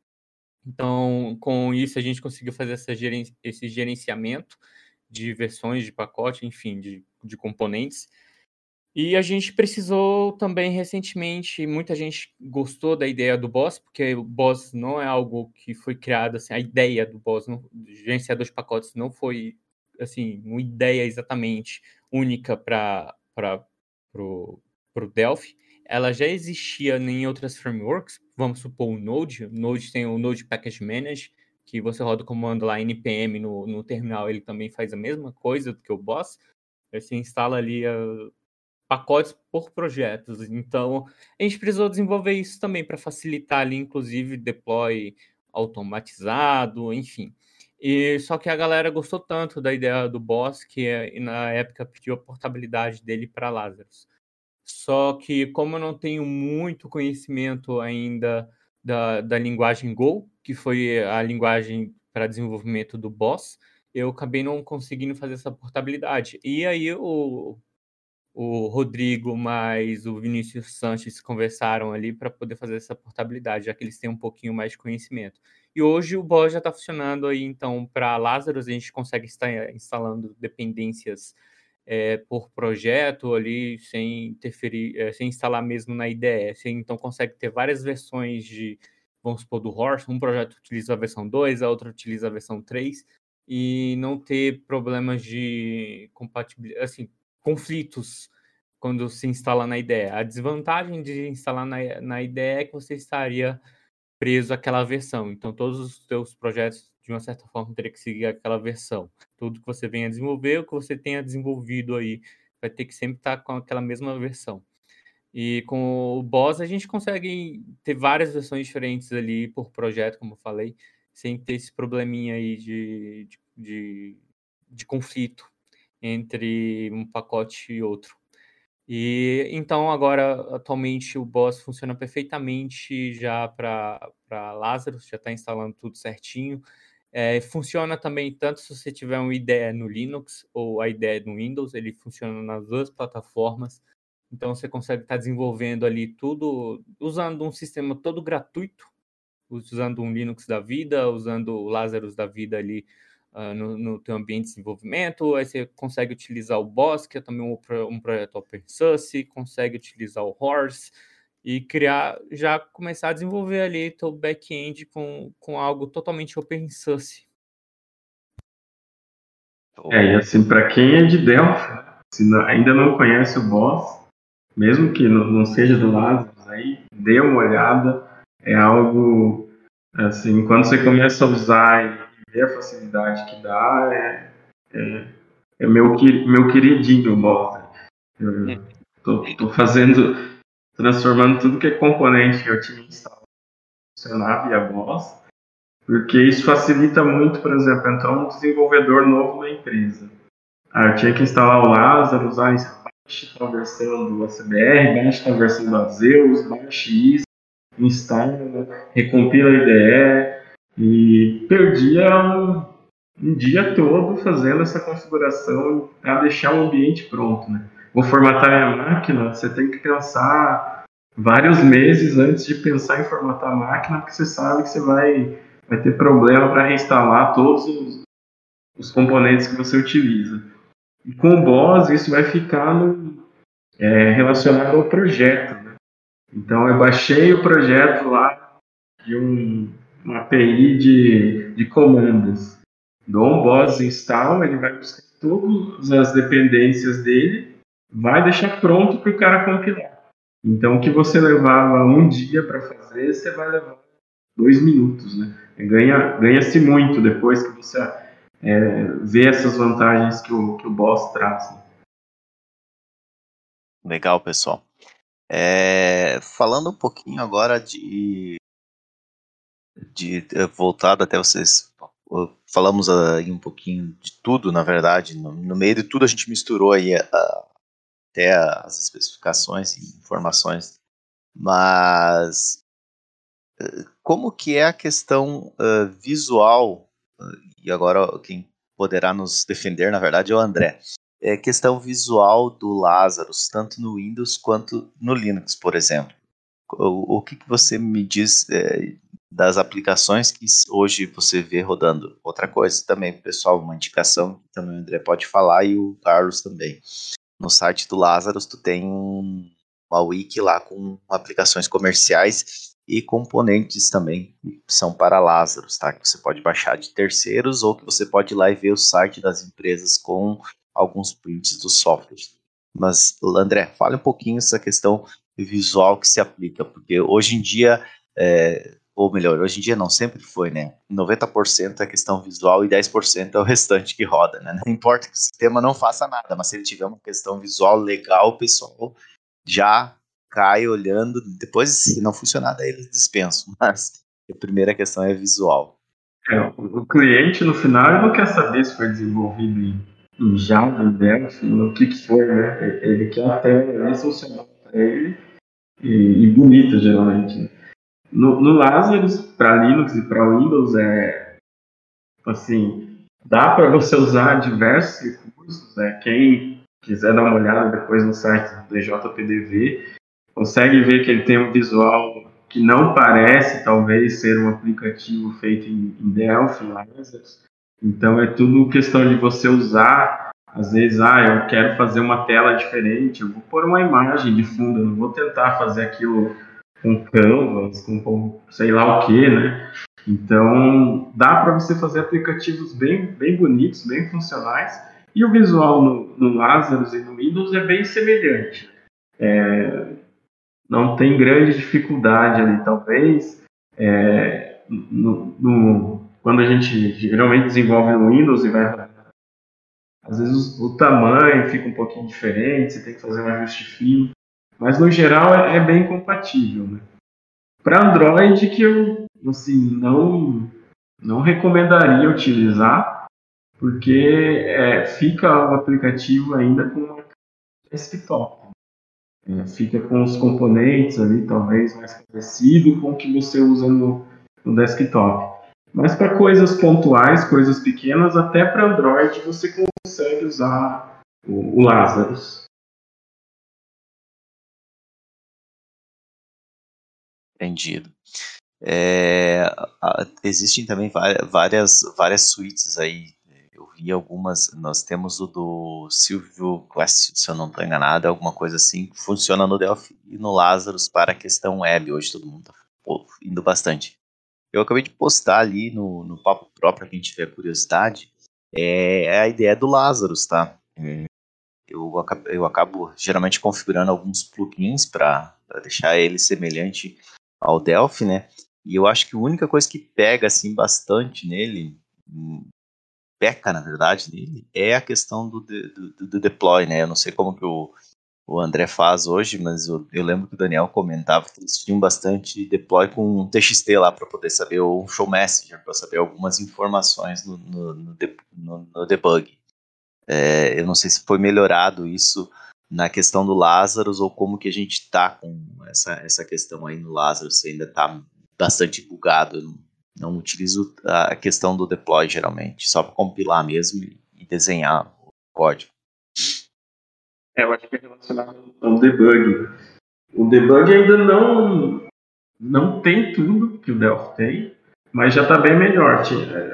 Então, com isso, a gente conseguiu fazer essa esse gerenciamento de versões de pacote, enfim, de, de componentes. E a gente precisou também recentemente, muita gente gostou da ideia do Boss, porque o Boss não é algo que foi criado assim, a ideia do Boss, não, do gerenciador de pacotes não foi assim, uma ideia exatamente única para o Delphi. Ela já existia em outras frameworks, vamos supor o Node, o Node tem o Node Package Manage, que você roda o comando lá npm no, no terminal, ele também faz a mesma coisa do que o Boss, você instala ali uh, pacotes por projetos, então a gente precisou desenvolver isso também para facilitar ali, inclusive, deploy automatizado, enfim. E só que a galera gostou tanto da ideia do boss que eh, na época pediu a portabilidade dele para Lazarus. Só que como eu não tenho muito conhecimento ainda da, da linguagem Go, que foi a linguagem para desenvolvimento do boss, eu acabei não conseguindo fazer essa portabilidade. E aí o, o Rodrigo mais o Vinícius Sanches conversaram ali para poder fazer essa portabilidade, já que eles têm um pouquinho mais de conhecimento. E hoje o BOS já está funcionando aí, então, para Lazarus, a gente consegue estar instalando dependências é, por projeto ali, sem interferir, é, sem instalar mesmo na IDE. Você, então, consegue ter várias versões de, vamos supor, do Horse. Um projeto utiliza a versão 2, a outra utiliza a versão 3, e não ter problemas de compatibilidade, assim, conflitos quando se instala na IDE. A desvantagem de instalar na, na IDE é que você estaria preso àquela versão. Então, todos os seus projetos, de uma certa forma, teriam que seguir aquela versão. Tudo que você venha desenvolver, o que você tenha desenvolvido aí, vai ter que sempre estar com aquela mesma versão. E com o Boss, a gente consegue ter várias versões diferentes ali por projeto, como eu falei, sem ter esse probleminha aí de, de, de, de conflito entre um pacote e outro. E então agora atualmente o Boss funciona perfeitamente já para Lazarus, já está instalando tudo certinho. É, funciona também tanto se você tiver uma ideia no Linux ou a ideia no Windows, ele funciona nas duas plataformas. Então você consegue estar tá desenvolvendo ali tudo usando um sistema todo gratuito, usando um Linux da vida, usando o Lazarus da vida ali uh, no, no teu ambiente de desenvolvimento, aí você consegue utilizar o Boss, que é também um, um projeto open source, consegue utilizar o Horse e criar, já começar a desenvolver ali teu back-end com, com algo totalmente open source. É, e assim, para quem é de Delphi, se não, ainda não conhece o Boss, mesmo que não, não seja do lado, aí dê uma olhada, é algo assim, quando você começa a usar ver a facilidade que dá, é, é, é meu, meu queridinho Bota. Eu tô, tô fazendo, transformando tudo que é componente que eu tinha instalado funcionar via Boss, porque isso facilita muito, por exemplo, entrar um desenvolvedor novo na empresa. Ah, eu tinha que instalar o Lázaro, usar baixe a versão do ACBR, baixe a versão da Zeus, baixe isso, instala, recompila a IDE, e perdia um, um dia todo fazendo essa configuração para deixar o ambiente pronto. Né? Vou formatar a máquina, você tem que pensar vários meses antes de pensar em formatar a máquina, porque você sabe que você vai, vai ter problema para reinstalar todos os, os, componentes que você utiliza. E com o BOS, isso vai ficar no, é, relacionado ao projeto. Né? Então, eu baixei o projeto lá de um uma API de, de comandos. Dou um boss install, ele vai buscar todas as dependências dele, vai deixar pronto para o cara compilar. Então, o que você levava um dia para fazer, você vai levar dois minutos, né? Ganha, ganha-se muito depois que você é, vê essas vantagens que o, que o boss traz. Né? Legal, pessoal. É, falando um pouquinho agora de de eh, voltado até vocês. Falamos aí um pouquinho de tudo, na verdade, no, no meio de tudo a gente misturou aí a, a, até as especificações e informações, mas eh, como que é a questão uh, visual, uh, e agora quem poderá nos defender, na verdade, é o André, é questão visual do Lazarus, tanto no Windows quanto no Linux, por exemplo. O, o que, que você me diz é, das aplicações que hoje você vê rodando. Outra coisa também, pessoal, uma indicação que também o André pode falar e o Carlos também. No site do Lazarus tu tem uma wiki lá com aplicações comerciais e componentes também que são para Lazarus, tá? Que você pode baixar de terceiros ou que você pode ir lá e ver o site das empresas com alguns prints do software. Mas, André, fale um pouquinho essa questão visual que se aplica, porque hoje em dia é, ou melhor, hoje em dia não, sempre foi, né? 90% é questão visual e 10% é o restante que roda, né? Não importa que o sistema não faça nada, mas se ele tiver uma questão visual legal, o pessoal já cai olhando, depois se não funcionar, daí eles dispensam, [laughs] mas A primeira questão é visual. É, o cliente, no final, não quer saber se foi desenvolvido em, Java, em Delphi, no que, que foi, né? Ele quer a tela funcional para ele e, e bonita, geralmente. No, no Lazarus, para Linux e para Windows, é assim, dá para você usar diversos recursos. Né? Quem quiser dar uma olhada depois no site do DJPDV, consegue ver que ele tem um visual que não parece, talvez, ser um aplicativo feito em, em Delphi, Lazarus. Então é tudo questão de você usar. Às vezes, ah, eu quero fazer uma tela diferente, eu vou pôr uma imagem de fundo, eu não vou tentar fazer aquilo com canvas, com, com sei lá o que, né? Então, dá para você fazer aplicativos bem, bem bonitos, bem funcionais, e o visual no, no Lazarus e no Windows é bem semelhante. É, não tem grande dificuldade ali, talvez. É, no, no, quando a gente geralmente desenvolve no Windows e vai. Às vezes o, o tamanho fica um pouquinho diferente, você tem que fazer um ajuste fino. Mas no geral é, é bem compatível. Né? Para Android que eu assim, não, não recomendaria utilizar, porque é, fica o aplicativo ainda com desktop. É, fica com os componentes ali, talvez mais parecido com o que você usa no, no desktop. Mas para coisas pontuais, coisas pequenas, até para Android você consegue usar o, o Lazarus. Entendido. É, existem também várias, várias suítes aí. Eu vi algumas. Nós temos o do Silvio Quest, se eu não estou enganado, alguma coisa assim, que funciona no Delphi e no Lazarus para a questão web. Hoje todo mundo está indo bastante. Eu acabei de postar ali no, no papo próprio, quem tiver curiosidade, é, é a ideia do Lazarus, tá? É, eu acabo, eu acabo geralmente configurando alguns plugins para deixar ele semelhante ao Delphi, né? E eu acho que a única coisa que pega assim bastante nele, peca na verdade nele, é a questão do, do, do deploy, né? Eu não sei como que o, o André faz hoje, mas eu, eu, lembro que o Daniel comentava que eles tinham bastante deploy com um TXT lá para poder saber, ou um show messenger para saber algumas informações no, no, no, no debug. É, eu não sei se foi melhorado isso na questão do Lazarus ou como que a gente está com essa, essa questão aí no Lazarus, se ainda está bastante bugado. Não, não utilizo a questão do deploy geralmente, só para compilar mesmo e, desenhar o código. É, eu acho que é relacionado ao debug. O debug ainda não, não tem tudo que o Delphi tem, mas já está bem melhor.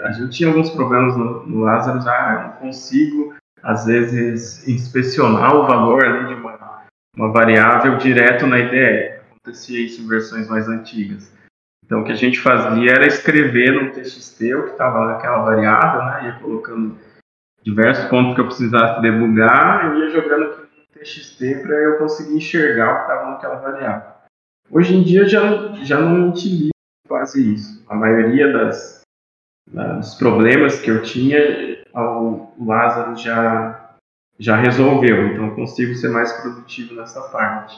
A gente tinha alguns problemas no, no Lazarus, ah, eu não consigo às vezes, inspecionar o valor ali de uma, uma variável direto na IDE. Acontecia isso em versões mais antigas. Então, o que a gente fazia era escrever no TXT o que estava naquela variável, né? ia colocando diversos pontos que eu precisasse debugar, eu ia jogando aqui no TXT para eu conseguir enxergar o que estava naquela variável. Hoje em dia já, já não utilizo quase isso. A maioria das, dos problemas que eu tinha o Lázaro já, já resolveu, então eu consigo ser mais produtivo nessa parte.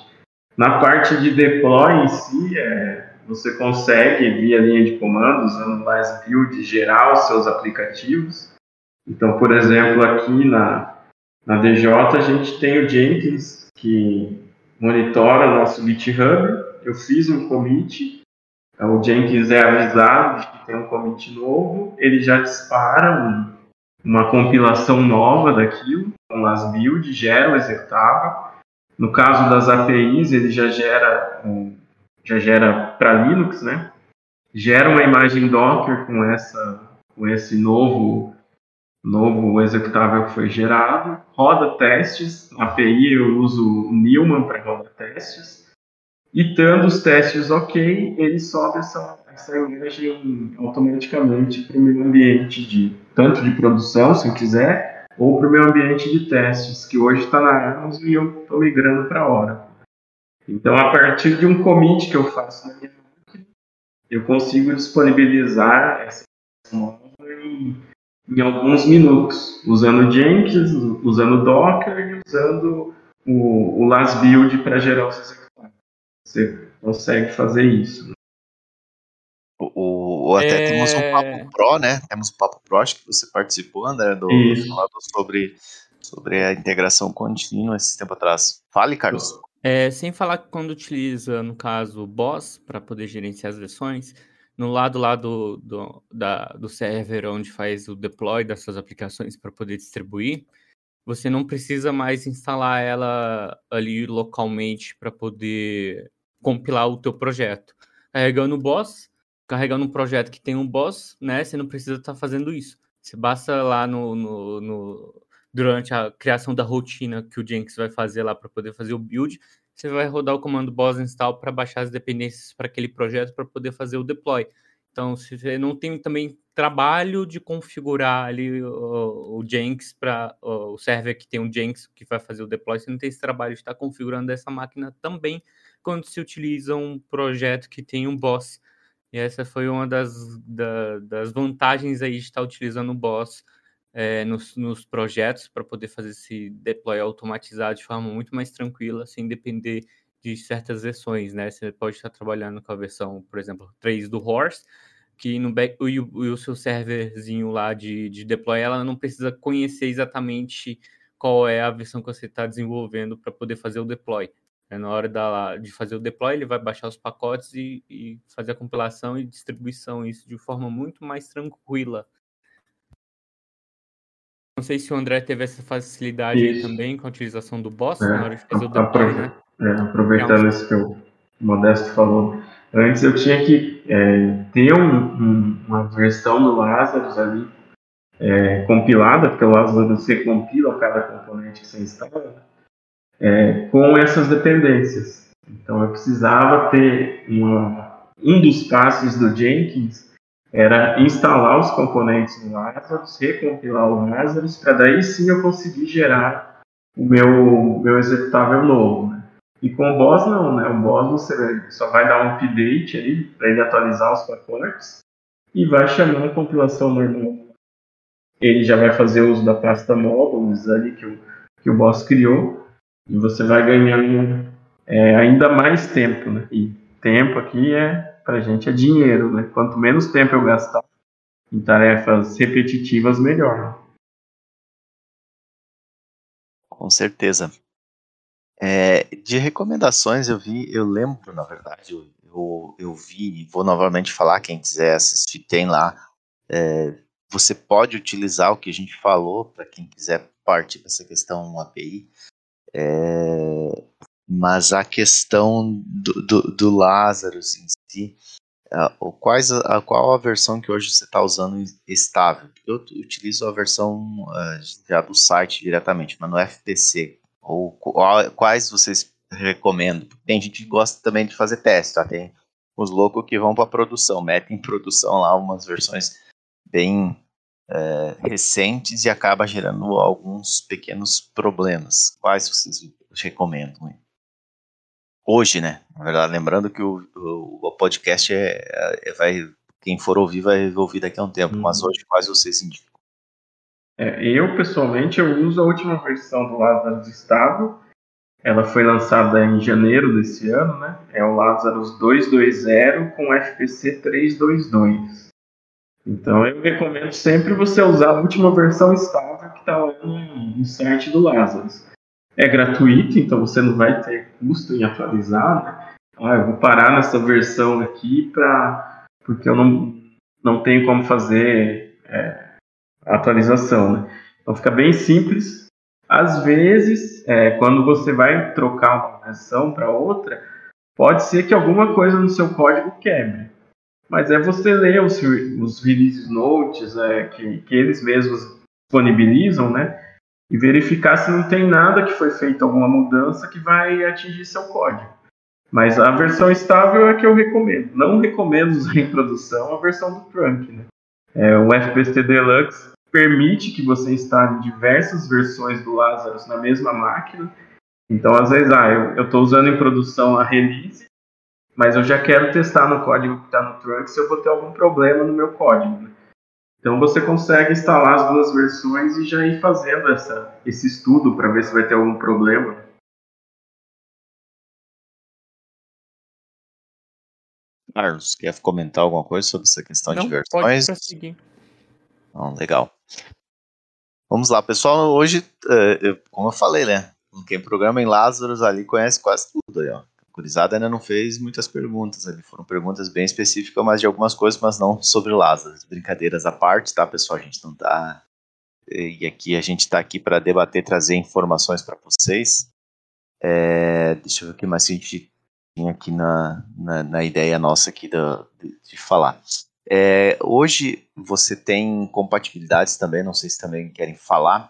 Na parte de deploy em si, é, você consegue, via linha de comando, usando mais build, gerar os seus aplicativos. Então, por exemplo, aqui na, na DJ a gente tem o Jenkins, que monitora o nosso GitHub. Eu fiz um commit, o Jenkins é avisado de que tem um commit novo, ele já dispara um, uma compilação nova daquilo, com as builds, gera o executável. No caso das APIs, ele já gera, já gera para Linux, né? Gera uma imagem Docker com essa, com esse novo, novo executável que foi gerado. Roda testes. API eu uso Newman para rodar testes. E tendo os testes ok, ele sobe essa, essa imagem automaticamente para o meu ambiente de tanto de produção, se eu quiser, ou para o meu ambiente de testes, que hoje está na Amazon e eu estou migrando para a hora. Então, a partir de um commit que eu faço na minha eu consigo disponibilizar essa nova em, em alguns minutos, usando Jenkins, usando Docker usando o, o Last Build para gerar os. Você consegue fazer isso. O, ou até é... temos um Papo Pro, né? Temos um Papo Pro, acho que você participou, André, do, falando sobre, sobre a integração contínua esse tempo atrás. Fale, Carlos. É, sem falar que quando utiliza, no caso, o Boss para poder gerenciar as versões, no lado lá do, do, da, do server onde faz o deploy dessas aplicações para poder distribuir, você não precisa mais instalar ela ali localmente para poder compilar o teu projeto. Carregando o boss, carregando um projeto que tem um boss, né? Você não precisa estar tá fazendo isso. Você basta lá no, no, no, durante a criação da rotina que o Jenkins vai fazer lá para poder fazer o build, você vai rodar o comando boss install para baixar as dependências para aquele projeto para poder fazer o deploy. Então, se você não tem também trabalho de configurar ali o, o Jenkins para o server que tem um Jenkins que vai fazer o deploy, você não tem esse trabalho de estar configurando essa máquina também quando se utiliza um projeto que tem um boss. E essa foi uma das, da, das vantagens aí de estar utilizando o boss é, nos, nos projetos para poder fazer esse deploy automatizado de forma muito mais tranquila, sem depender de certas versões, né? Você pode estar trabalhando com a versão, por exemplo, 3 do Horse, que no back, o, o seu serverzinho lá de, de deploy, ela não precisa conhecer exatamente qual é a versão que você está desenvolvendo para poder fazer o deploy. É, na hora da, de fazer o deploy, ele vai baixar os pacotes e, e fazer a compilação e distribuição, isso de forma muito mais tranquila. Não sei se o André teve essa facilidade aí também com a utilização do boss é, na hora de fazer o deploy, né? É, aproveitando isso que o Modesto falou, antes eu tinha que é, ter um, um, uma versão do Lazarus ali é, compilada, porque o Lazarus você compila cada componente que você instala, é, com essas dependências. Então eu precisava ter uma, um dos passos do Jenkins era instalar os componentes no Lazarus, recompilar o Lazarus, para daí sim eu conseguir gerar o meu, meu executável novo. Né? E com o Boss não, né? O Boss você só vai dar um update aí para ele atualizar os pacotes e vai chamar a compilação normal. Ele já vai fazer uso da pasta módulos ali que o, que o Boss criou e você vai ganhando é, ainda mais tempo, né? E tempo aqui é para gente é dinheiro, né? Quanto menos tempo eu gastar em tarefas repetitivas, melhor. Com certeza. É, de recomendações eu vi, eu lembro, na verdade, eu, eu, eu vi, vou novamente falar, quem quiser assistir, tem lá. É, você pode utilizar o que a gente falou, para quem quiser partir dessa questão API. É, mas a questão do, do, do Lazarus em si, uh, quais a, qual a versão que hoje você está usando estável? Eu utilizo a versão uh, já do site diretamente, mas no FTC, ou quais vocês recomendam? Tem gente que gosta também de fazer teste, tá? Tem os loucos que vão para produção, metem em produção lá umas versões bem é, recentes e acaba gerando alguns pequenos problemas. Quais vocês recomendam? Hoje, né? Na verdade, lembrando que o, o, o podcast é, é, vai, quem for ouvir vai ouvir daqui a um tempo, mas uhum. hoje quais vocês indicam? É, eu, pessoalmente, eu uso a última versão do Lazarus estável. Ela foi lançada em janeiro desse ano, né? É o Lazarus 220 com FPC 322. Então, eu recomendo sempre você usar a última versão estável que está lá no, site do Lazarus. É gratuito, então você não vai ter custo em atualizar, né? Ah, eu vou parar nessa versão aqui para porque eu não, não tenho como fazer é, atualização, né? Então fica bem simples. Às vezes, é, quando você vai trocar uma versão para outra, pode ser que alguma coisa no seu código quebre. Mas é você ler os, os release notes é, que, que eles mesmos disponibilizam, né? E verificar se não tem nada que foi feito alguma mudança que vai atingir seu código. Mas a versão estável é que eu recomendo. Não recomendo usar [laughs] em produção a versão do Trunk, né? É, o FPC Deluxe permite que você instale diversas versões do Lazarus na mesma máquina. Então, às vezes, ah, eu estou usando em produção a release, mas eu já quero testar no código que está no trunk se eu vou ter algum problema no meu código. Né? Então, você consegue instalar as duas versões e já ir fazendo essa, esse estudo para ver se vai ter algum problema. Carlos, quer comentar alguma coisa sobre essa questão Não, de versões? pode prosseguir. Não, legal. Vamos lá, pessoal. Hoje, eh, como eu falei, né? Quem programa em Lazarus ali conhece quase tudo aí, ó. Curizada ainda não fez muitas perguntas ali. Foram perguntas bem específicas, mas de algumas coisas, mas não sobre Lazarus. Brincadeiras à parte, tá, pessoal? A gente não tá. E aqui a gente tá aqui para debater, trazer informações para vocês. É, deixa eu ver o que mais a gente tinha aqui na, na, na ideia nossa aqui de, de falar. É, hoje você tem compatibilidades também, não sei se também querem falar.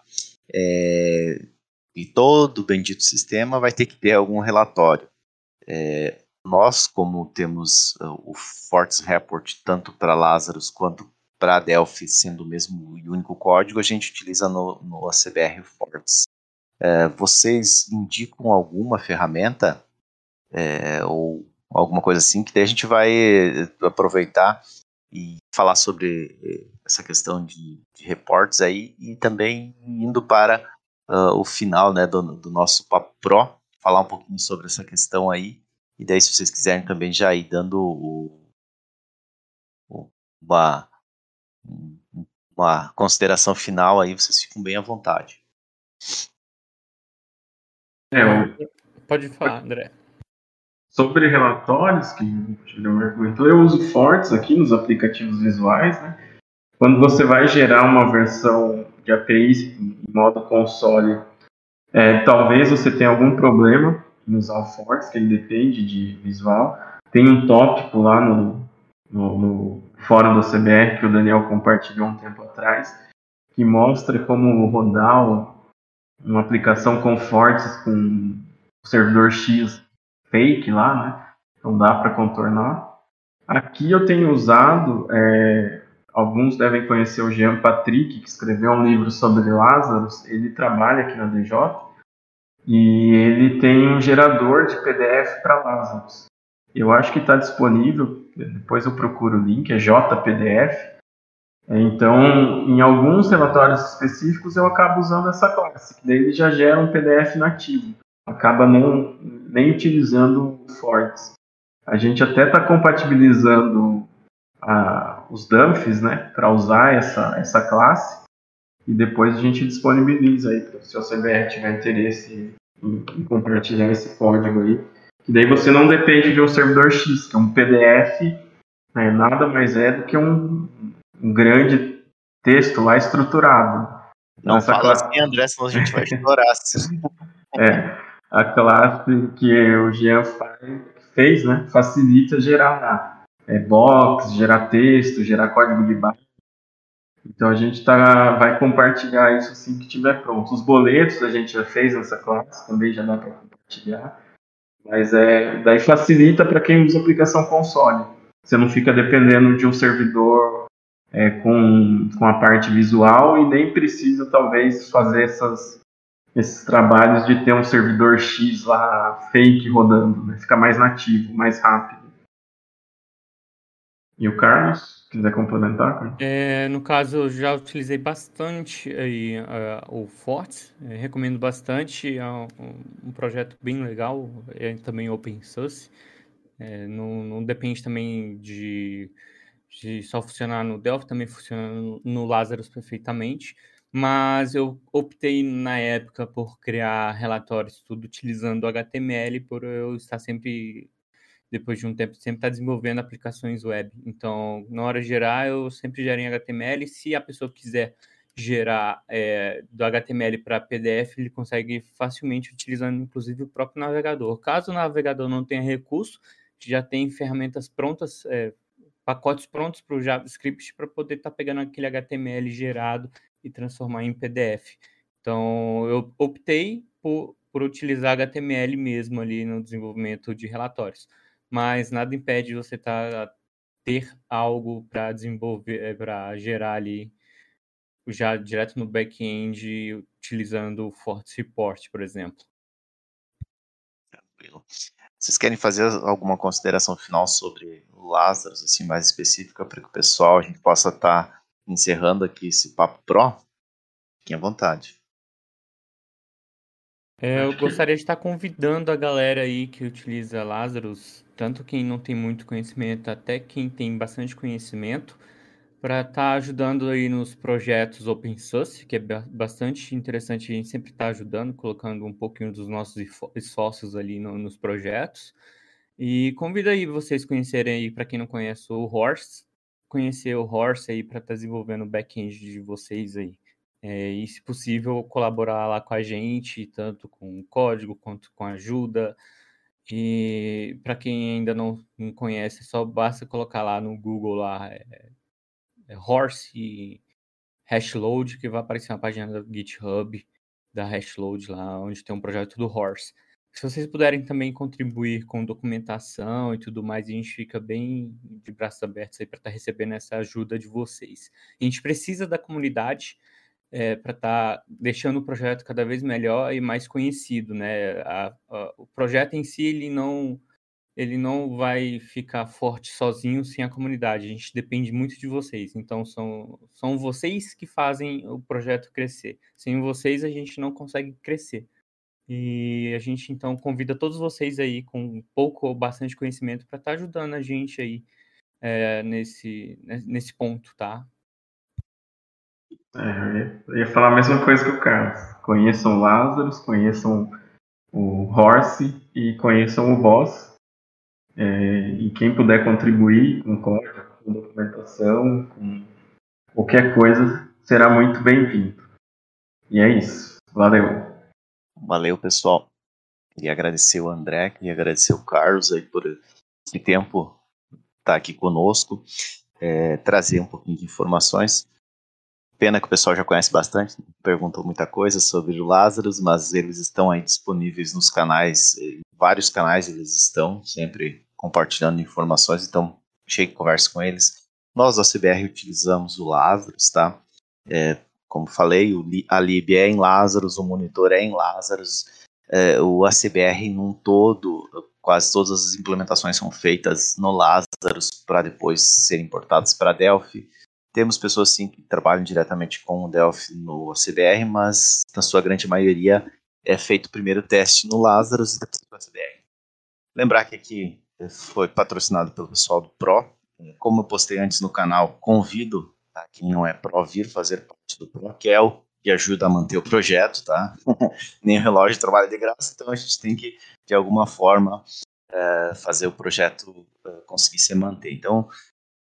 É, e todo bendito sistema vai ter que ter algum relatório. É, nós, como temos uh, o Forts Report tanto para Lazarus quanto para Delphi, sendo o mesmo e único código, a gente utiliza no, no ACBR Forts. É, vocês indicam alguma ferramenta é, ou alguma coisa assim que daí a gente vai eh, aproveitar e falar sobre eh, essa questão de, de reportes aí e também indo para ah, o final né, do, do nosso Papo Pro, falar um pouquinho sobre essa questão aí. E daí, se vocês quiserem também já ir dando o, o- uma, uma consideração final aí, vocês ficam bem à vontade. É, o- Pode falar, André. sobre relatórios, que o Guilherme comentou, eu uso Fortes aqui nos aplicativos visuais, né? Quando você vai gerar uma versão de API em modo console, é, talvez você tenha algum problema em usar o Fortes, que ele depende de visual. Tem um tópico lá no, no, no fórum do CBR que o Daniel compartilhou um tempo atrás, que mostra como rodar uma aplicação com Fortes com servidor X fake lá, né? Não dá para contornar. Aqui eu tenho usado, é, alguns devem conhecer o Jean Patrick, que escreveu um livro sobre Lazarus. Ele trabalha aqui na DJ e ele tem um gerador de PDF para Lazarus. Eu acho que está disponível, depois eu procuro o link, é JPDF. É, Então, em alguns relatórios específicos eu acabo usando essa classe, que daí ele já gera um PDF nativo acaba não, nem utilizando o Forts. A gente até está compatibilizando a- os dumps né, para usar essa, essa classe e depois a gente disponibiliza aí, se o CBR tiver interesse em, em compartilhar esse código aí. E daí você não depende de um servidor X, que é um PDF, né, nada mais é do que um, um grande texto lá estruturado. Não Essa fala classe- assim, André, senão a gente vai chorar. [laughs] É, a classe que o Jean fa- fez, né, facilita gerar é, box, gerar texto, gerar código de barra. Então a gente tá, vai compartilhar isso assim que tiver pronto. Os boletos a gente já fez nessa classe, também já dá para compartilhar. Mas é, daí facilita para quem usa aplicação console. Você não fica dependendo de um servidor é, com, com a parte visual e nem precisa talvez fazer essas esses trabalhos de ter um servidor X lá fake rodando, né? Fica mais nativo, mais rápido. E o Carlos, quiser complementar? É, no caso, eu já utilizei bastante aí, ah, o Fortes, eh, recomendo bastante, é um, um projeto bem legal, é também open source, eh, não, não depende também de, de só funcionar no Delphi, também funciona no, no Lazarus perfeitamente, mas eu optei na época por criar relatórios tudo utilizando HTML, por eu estar sempre depois de um tempo, sempre está desenvolvendo aplicações web. Então, na hora de gerar, eu sempre gero em HTML. Se a pessoa quiser gerar é, do HTML para PDF, ele consegue facilmente utilizando, inclusive, o próprio navegador. Caso o navegador não tenha recurso, já tem ferramentas prontas, é, pacotes prontos para o JavaScript para poder estar tá pegando aquele HTML gerado e transformar em PDF. Então, eu optei por, por utilizar HTML mesmo ali no desenvolvimento de relatórios mas nada impede você tá, ter algo para desenvolver, para gerar ali já direto no back-end utilizando o Forte Report, por exemplo. Tranquilo. Vocês querem fazer alguma consideração final sobre o Lazarus, assim, mais específica, para que o pessoal, a gente possa estar tá encerrando aqui esse papo pro? Fiquem à vontade. É, eu gostaria de estar convidando a galera aí que utiliza Lazarus, tanto quem não tem muito conhecimento, até quem tem bastante conhecimento, para estar tá ajudando aí nos projetos open source, que é bastante interessante, a gente sempre está ajudando, colocando um pouquinho dos nossos esforços ali no, nos projetos. E convido aí vocês conhecerem aí, para quem não conhece o Horse, conhecer o Horse aí para estar tá desenvolvendo o back-end de vocês aí. É, e, se possível, colaborar lá com a gente, tanto com código quanto com ajuda. E para quem ainda não, conhece, só basta colocar lá no Google lá é, é Horse Hashload, que vai aparecer na página do GitHub da Hashload lá, onde tem um projeto do Horse. Se vocês puderem também contribuir com documentação e tudo mais, a gente fica bem de braços abertos aí para estar tá recebendo essa ajuda de vocês. A gente precisa da comunidade é, para estar tá deixando o projeto cada vez melhor e mais conhecido, né? A, a, o projeto em si ele não ele não vai ficar forte sozinho sem a comunidade. A gente depende muito de vocês. Então são são vocês que fazem o projeto crescer. Sem vocês a gente não consegue crescer. E a gente então convida todos vocês aí com pouco ou bastante conhecimento para estar tá ajudando a gente aí é, nesse, nesse ponto, tá? É, eu ia falar a mesma coisa que o Carlos. Conheçam o Lázaro, conheçam o Horse e conheçam o Boss. É, e quem puder contribuir com código, com documentação, com qualquer coisa, será muito bem-vindo. E é isso. Valeu. Valeu, pessoal. Queria agradecer o André, queria agradecer o Carlos aí por esse tempo estar tá aqui conosco, é, trazer um pouquinho de informações. Pena que o pessoal já conhece bastante, perguntou muita coisa sobre o Lázaro, mas eles estão aí disponíveis nos canais, em vários canais eles estão, sempre compartilhando informações, então chegue conversa com eles. Nós da CBR utilizamos o Lázaro, tá? É, como falei, o, a lib é em Lazarus, o monitor é em Lazarus, é, o ACBR num todo, quase todas as implementações são feitas no Lazarus para depois serem importadas para Delphi. Temos pessoas sim que trabalham diretamente com o Delphi no ACBR, mas na sua grande maioria é feito o primeiro teste no Lazarus e depois no ACBR. Lembrar que aqui foi patrocinado pelo pessoal do Pro. Como eu postei antes no canal, convido tá? quem não é Pro vir fazer parte do Pro, que é o que ajuda a manter o projeto, tá? [laughs] Nem o relógio trabalha de graça, então a gente tem que, de alguma forma, é, fazer o projeto é, conseguir se manter. Então,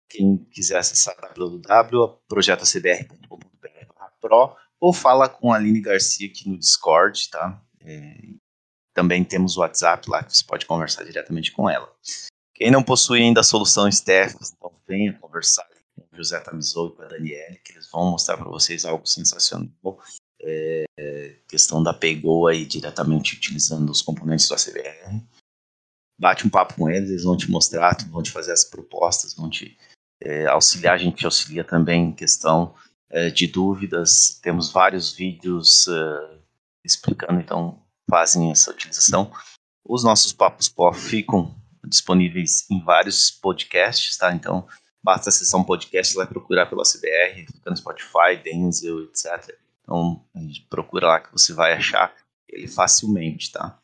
quem quiser acessar www.projetocbr.com.br/pro ou fala com a Aline Garcia aqui no Discord, tá? É, também temos o WhatsApp lá que você pode conversar diretamente com ela. Quem não possui ainda a solução Stephens, então venha conversar com o José Tamizou e com a Daniele, que eles vão mostrar para vocês algo sensacional. É, questão da Pegou aí diretamente utilizando os componentes do ACBR. Bate um papo com eles, eles vão te mostrar, vão te fazer as propostas, vão te é, auxiliar, a gente auxilia também em questão é, de dúvidas. Temos vários vídeos é, explicando então fazem essa utilização. Os nossos papos pó ficam disponíveis em vários podcasts, tá? Então, basta acessar um podcast, vai procurar pela CBR, fica no Spotify, Denzel, etc. Então, procura lá que você vai achar ele facilmente, tá?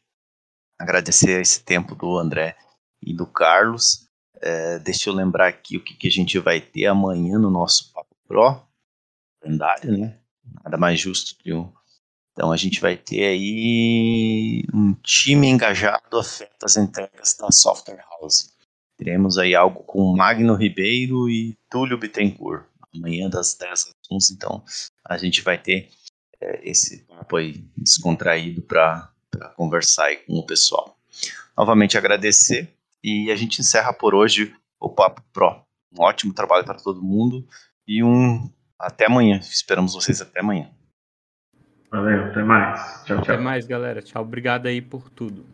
Agradecer esse tempo do André e do Carlos. É, deixa eu lembrar aqui o que, que a gente vai ter amanhã no nosso Papo Pro, calendário, né? Nada mais justo que um então a gente vai ter aí um time engajado afeta as entregas da Software House. Teremos aí algo com Magno Ribeiro e Túlio Bittencourt. Amanhã das 10 às 11, então a gente vai ter é, esse papo aí descontraído para conversar aí com o pessoal. Novamente agradecer e a gente encerra por hoje o Papo Pro. Um ótimo trabalho para todo mundo e um até amanhã. Esperamos vocês até amanhã. Valeu, até mais. Tchau, tchau. Até mais, galera. Tchau. Obrigado aí por tudo.